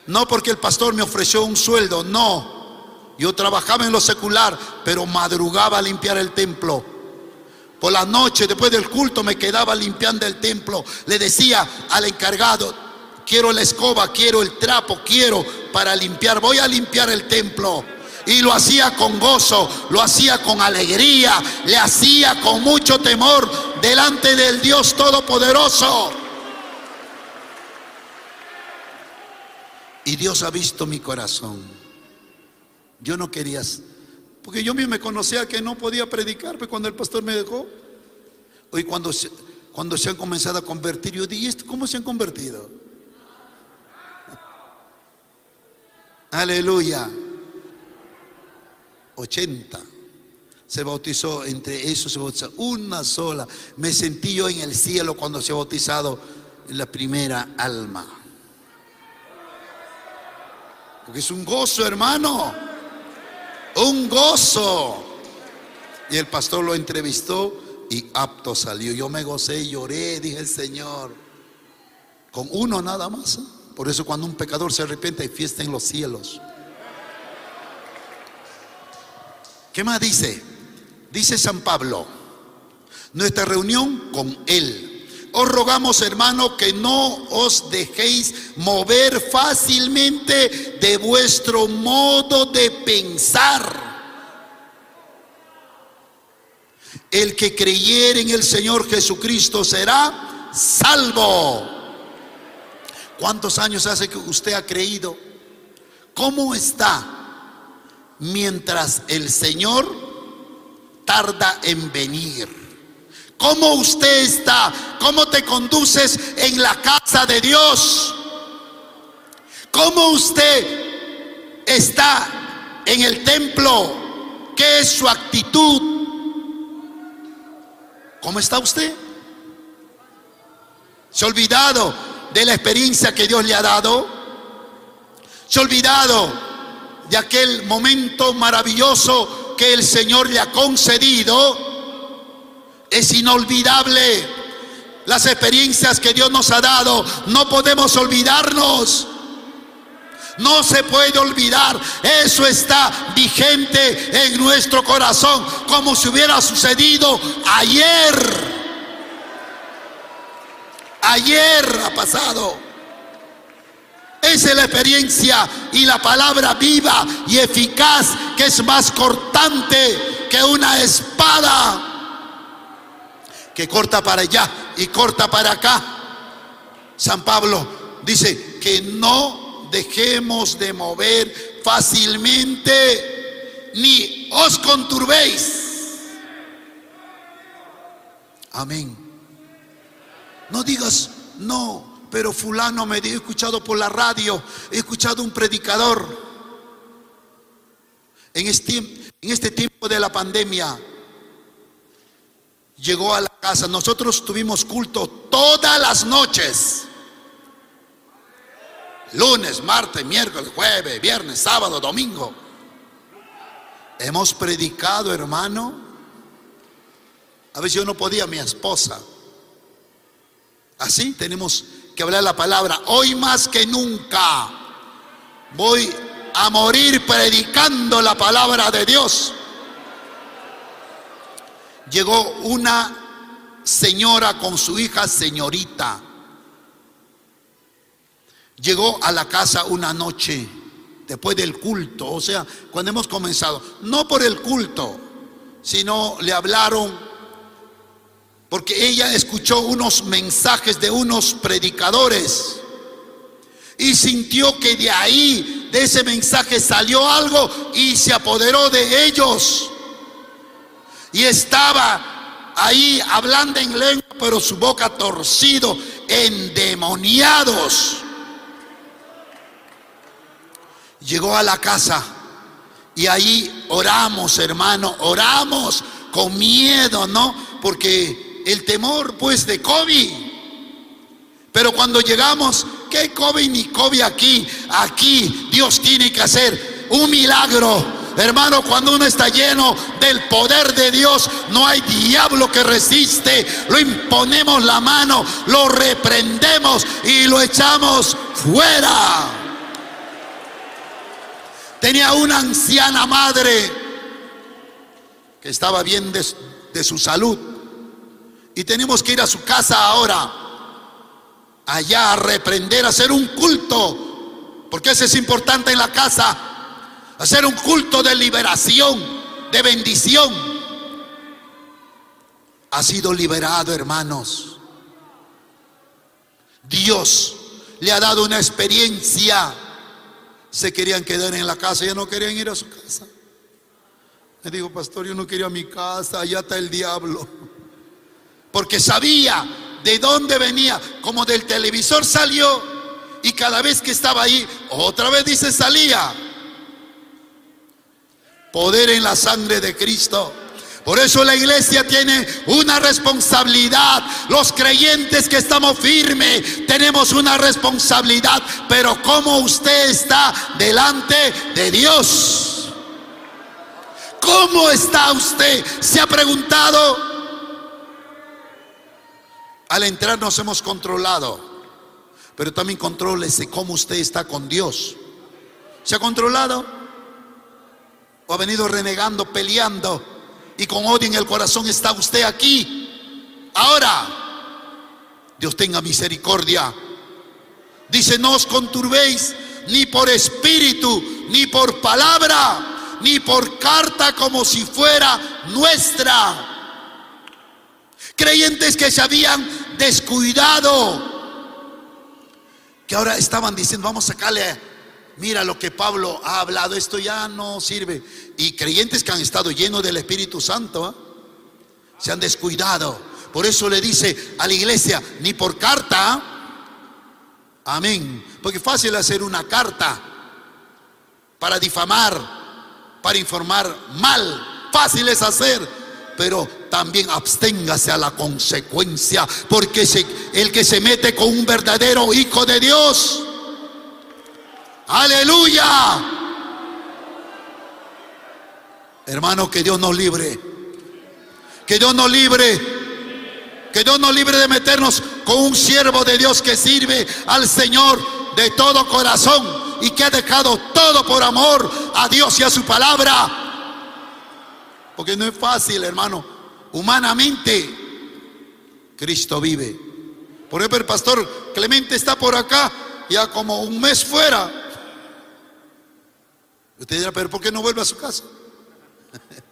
No porque el pastor me ofreció un sueldo, no. Yo trabajaba en lo secular, pero madrugaba a limpiar el templo. Por la noche, después del culto, me quedaba limpiando el templo. Le decía al encargado, quiero la escoba, quiero el trapo, quiero para limpiar. Voy a limpiar el templo. y lo hacía con gozo, lo hacía con alegría, le hacía con mucho temor delante del Dios Todopoderoso. Y Dios ha visto mi corazón. Yo no quería, porque yo mismo me conocía que no podía predicar, pero cuando el pastor me dejó, hoy cuando se, cuando se han comenzado a convertir, yo dije, ¿cómo se han convertido? Aleluya. 80. Se bautizó, entre esos se bautizó una sola. Me sentí yo en el cielo cuando se ha bautizado la primera alma. Porque es un gozo, hermano. Un gozo. Y el pastor lo entrevistó y apto salió. Yo me gocé y lloré, dije el Señor. Con uno nada más. Por eso cuando un pecador se arrepiente hay fiesta en los cielos. ¿Qué más dice? Dice San Pablo, nuestra reunión con Él. Os rogamos, hermano, que no os dejéis mover fácilmente de vuestro modo de pensar. El que creyere en el Señor Jesucristo será salvo. ¿Cuántos años hace que usted ha creído? ¿Cómo está mientras el Señor tarda en venir? ¿Cómo usted está? ¿Cómo te conduces en la casa de Dios? ¿Cómo usted está en el templo? ¿Qué es su actitud? ¿Cómo está usted? ¿Se ha olvidado de la experiencia que Dios le ha dado? ¿Se ha olvidado de aquel momento maravilloso que el Señor le ha concedido? Es inolvidable las experiencias que Dios nos ha dado. No podemos olvidarnos. No se puede olvidar. Eso está vigente en nuestro corazón como si hubiera sucedido ayer. Ayer ha pasado. Esa es la experiencia y la palabra viva y eficaz que es más cortante que una espada que corta para allá y corta para acá. San Pablo dice que no dejemos de mover fácilmente ni os conturbéis. Amén. No digas, no, pero fulano me dio, he escuchado por la radio, he escuchado un predicador. En este, en este tiempo de la pandemia, llegó a la casa. Nosotros tuvimos culto todas las noches. Lunes, martes, miércoles, jueves, viernes, sábado, domingo. Hemos predicado, hermano. A veces yo no podía, mi esposa. Así tenemos que hablar la palabra. Hoy más que nunca voy a morir predicando la palabra de Dios. Llegó una señora con su hija señorita. Llegó a la casa una noche después del culto, o sea, cuando hemos comenzado, no por el culto, sino le hablaron porque ella escuchó unos mensajes de unos predicadores y sintió que de ahí, de ese mensaje salió algo y se apoderó de ellos. Y estaba ahí hablando en lengua, pero su boca torcido, endemoniados. Llegó a la casa y ahí oramos, hermano, oramos con miedo, ¿no? Porque el temor pues de COVID. Pero cuando llegamos, ¿qué COVID ni COVID aquí? Aquí Dios tiene que hacer un milagro. Hermano, cuando uno está lleno del poder de Dios, no hay diablo que resiste. Lo imponemos la mano, lo reprendemos y lo echamos fuera. Tenía una anciana madre que estaba bien de, de su salud y tenemos que ir a su casa ahora, allá a reprender, a hacer un culto, porque eso es importante en la casa. hacer un culto de liberación, de bendición. Ha sido liberado, hermanos. Dios le ha dado una experiencia. Se querían quedar en la casa, ya no querían ir a su casa. Me dijo, pastor, yo no quería mi casa, allá está el diablo. Porque sabía de dónde venía, como del televisor salió y cada vez que estaba ahí, otra vez dice salía. Poder en la sangre de Cristo. Por eso la iglesia tiene una responsabilidad. Los creyentes que estamos firmes tenemos una responsabilidad. Pero ¿cómo usted está delante de Dios? ¿Cómo está usted? ¿Se ha preguntado? Al entrar nos hemos controlado. Pero también contrólese cómo usted está con Dios. ¿Se ha controlado? ¿O ha venido renegando, peleando? y con odio en el corazón está usted aquí. Ahora, Dios tenga misericordia. Dice, no os conturbéis ni por espíritu, ni por palabra, ni por carta como si fuera nuestra. Creyentes que se habían descuidado, que ahora estaban diciendo, vamos a sacarle mira lo que Pablo ha hablado, esto ya no sirve. Y creyentes que han estado llenos del Espíritu Santo, ¿ah? se han descuidado. Por eso le dice a la iglesia, ni por carta, amén. Porque es fácil hacer una carta para difamar, para informar mal. Fácil es hacer, pero también absténgase a la consecuencia, porque el que se mete con un verdadero hijo de Dios, Aleluya. Hermano, que Dios nos libre. Que Dios nos libre. Que Dios nos libre de meternos con un siervo de Dios que sirve al Señor de todo corazón y que ha dejado todo por amor a Dios y a su palabra. Porque no es fácil, hermano. Humanamente, Cristo vive. Por ejemplo, el pastor Clemente está por acá, ya como un mes fuera. Usted dirá, pero ¿por qué no vuelve a su casa?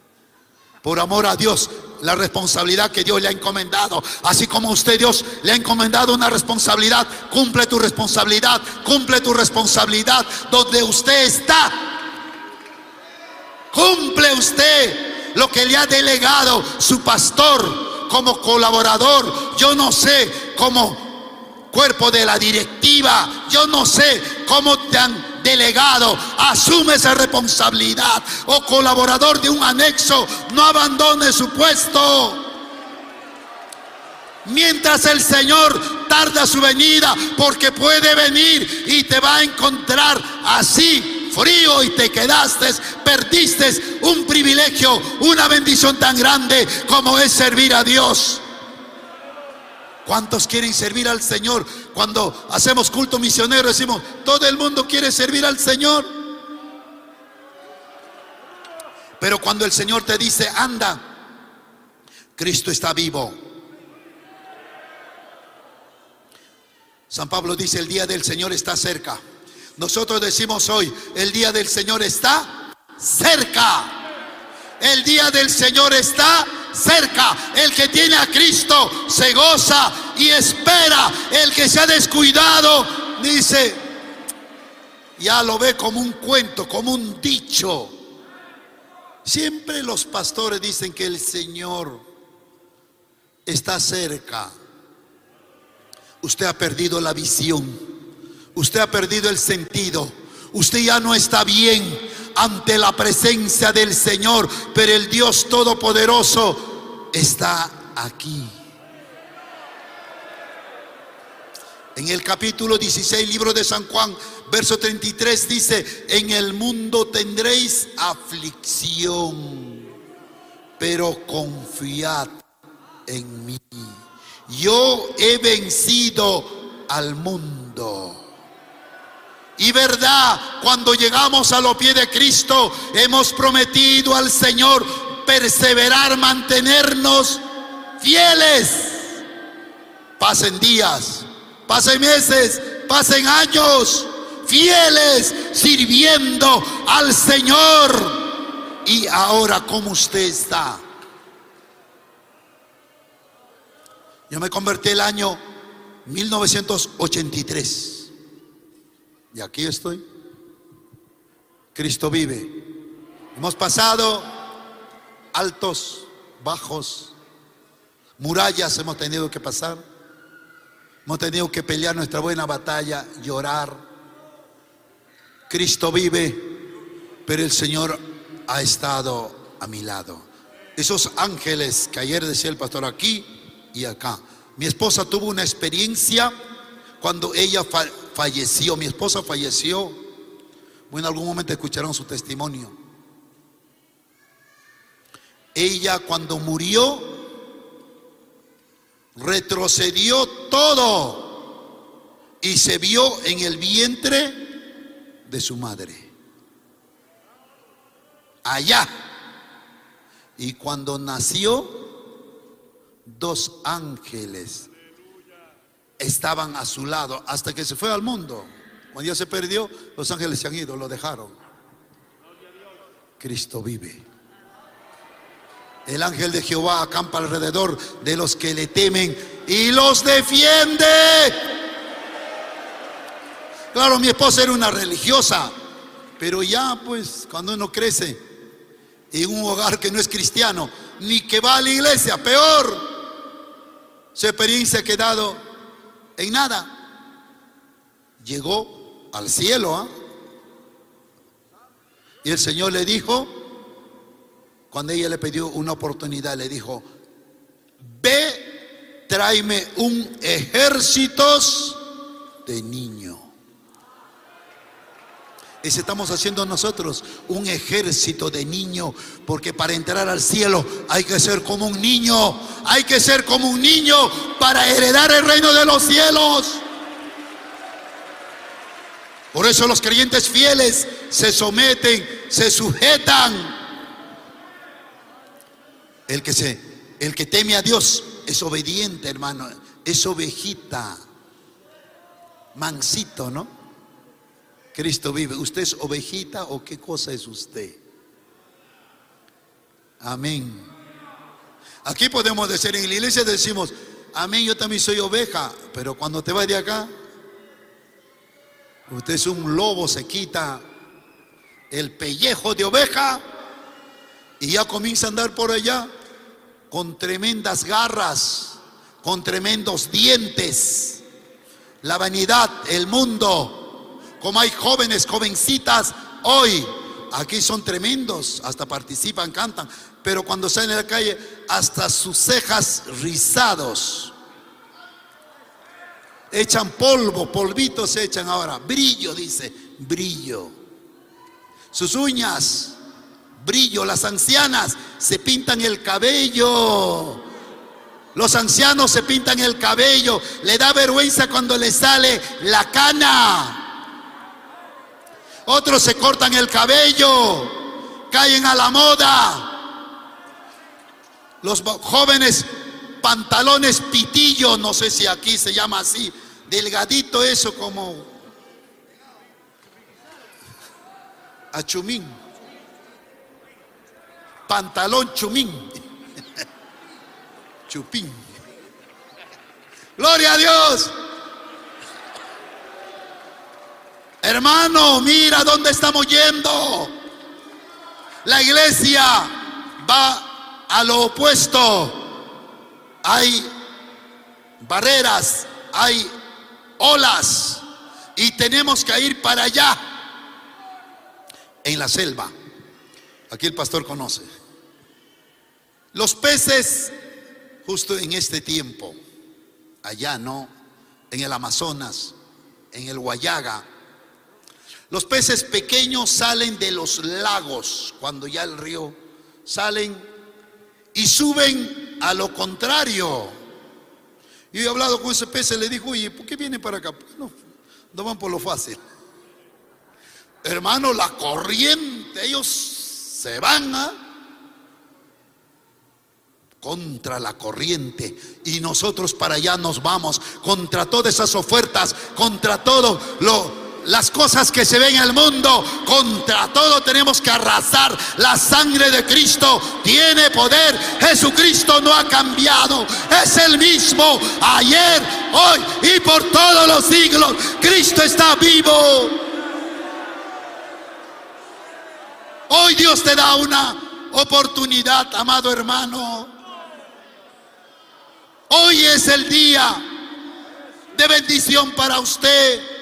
Por amor a Dios, la responsabilidad que Dios le ha encomendado. Así como usted Dios le ha encomendado una responsabilidad, cumple tu responsabilidad, cumple tu responsabilidad donde usted está. Cumple usted lo que le ha delegado su pastor como colaborador. Yo no sé, como cuerpo de la directiva, yo no sé cómo te han delegado, asume esa responsabilidad. O colaborador de un anexo, no abandone su puesto. Mientras el Señor tarda su venida, porque puede venir y te va a encontrar así frío y te quedaste, perdiste un privilegio, una bendición tan grande como es servir a Dios. ¿Cuántos quieren servir al Señor? Cuando hacemos culto misionero decimos, todo el mundo quiere servir al Señor. Pero cuando el Señor te dice, anda, Cristo está vivo. San Pablo dice, el día del Señor está cerca. Nosotros decimos hoy, el día del Señor está cerca. El día del Señor está cerca. El que tiene a Cristo se goza y espera. El que se ha descuidado dice, ya lo ve como un cuento, como un dicho. Siempre los pastores dicen que el Señor está cerca. Usted ha perdido la visión. Usted ha perdido el sentido. Usted ya no está bien ante la presencia del Señor, pero el Dios Todopoderoso está aquí. En el capítulo 16, libro de San Juan, verso 33 dice, en el mundo tendréis aflicción, pero confiad en mí. Yo he vencido al mundo. Y verdad, cuando llegamos a los pies de Cristo, hemos prometido al Señor perseverar, mantenernos fieles. Pasen días, pasen meses, pasen años, fieles sirviendo al Señor. Y ahora, ¿cómo usted está? Yo me convertí el año 1983. Y aquí estoy. Cristo vive. Hemos pasado altos, bajos, murallas hemos tenido que pasar. Hemos tenido que pelear nuestra buena batalla, llorar. Cristo vive, pero el Señor ha estado a mi lado. Esos ángeles que ayer decía el pastor aquí y acá. Mi esposa tuvo una experiencia cuando ella falleció. Mi esposa falleció. Bueno, en algún momento escucharon su testimonio. Ella cuando murió retrocedió todo y se vio en el vientre de su madre. Allá. Y cuando nació, dos ángeles estaban a su lado hasta que se fue al mundo. Cuando ya se perdió, los ángeles se han ido, lo dejaron. Cristo vive. El ángel de Jehová acampa alrededor de los que le temen y los defiende. Claro, mi esposa era una religiosa, pero ya pues cuando uno crece en un hogar que no es cristiano, ni que va a la iglesia, peor, su experiencia ha quedado en nada. Llegó al cielo, ¿ah? Y el Señor le dijo, cuando ella le pidió una oportunidad, le dijo, ve, tráeme un ejército de niños. Ese estamos haciendo nosotros, un ejército de niños, porque para entrar al cielo hay que ser como un niño, hay que ser como un niño para heredar el reino de los cielos. Por eso los creyentes fieles se someten, se sujetan el que se, el que teme a Dios es obediente, hermano, es ovejita, mansito, ¿no? Cristo vive. ¿Usted es ovejita o qué cosa es usted? Amén. Aquí podemos decir, en la iglesia decimos, amén, yo también soy oveja, pero cuando te vas de acá, usted es un lobo, se quita el pellejo de oveja y ya comienza a andar por allá con tremendas garras, con tremendos dientes. La vanidad, el mundo, como hay jóvenes, jovencitas hoy, aquí son tremendos, hasta participan, cantan, pero cuando salen a la calle, hasta sus cejas rizados. Echan polvo, polvitos se echan ahora, brillo, dice, brillo. Sus uñas, brillo. Las ancianas se pintan el cabello. Los ancianos se pintan el cabello. Le da vergüenza cuando le sale la cana. Otros se cortan el cabello. Caen a la moda. Los jóvenes pantalones pitillo, no sé si aquí se llama así. Delgadito eso como achumín pantalón chumín. Chupín. Gloria a Dios. Hermano, mira dónde estamos yendo. La iglesia va a lo opuesto. Hay barreras, hay olas y tenemos que ir para allá, en la selva. Aquí el pastor conoce. Los peces, justo en este tiempo, allá, ¿no? En el Amazonas, en el Guayaga, los peces pequeños salen de los lagos cuando ya el río salen y suben a lo contrario. Yo he hablado con ese pez y le dijo, oye, ¿por qué viene para acá? No, no van por lo fácil. Hermano, la corriente, ellos se van a contra la corriente y nosotros para allá nos vamos contra todas esas ofertas, contra todo lo las cosas que se ven en el mundo, contra todo tenemos que arrasar. La sangre de Cristo tiene poder. Jesucristo no ha cambiado. Es el mismo ayer, hoy y por todos los siglos. Cristo está vivo. Hoy Dios te da una oportunidad, amado hermano. Hoy es el día de bendición para usted.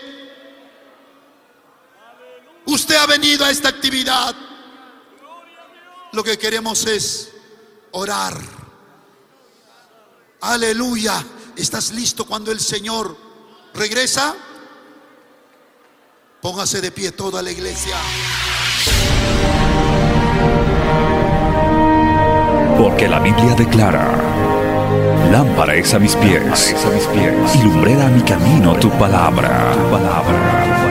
Usted ha venido a esta actividad. Lo que queremos es orar. Aleluya. ¿Estás listo cuando el Señor regresa? Póngase de pie toda la iglesia. Porque la Biblia declara, lámpara es a mis pies, a mis pies y lumbrera a mi camino tu palabra, tu palabra.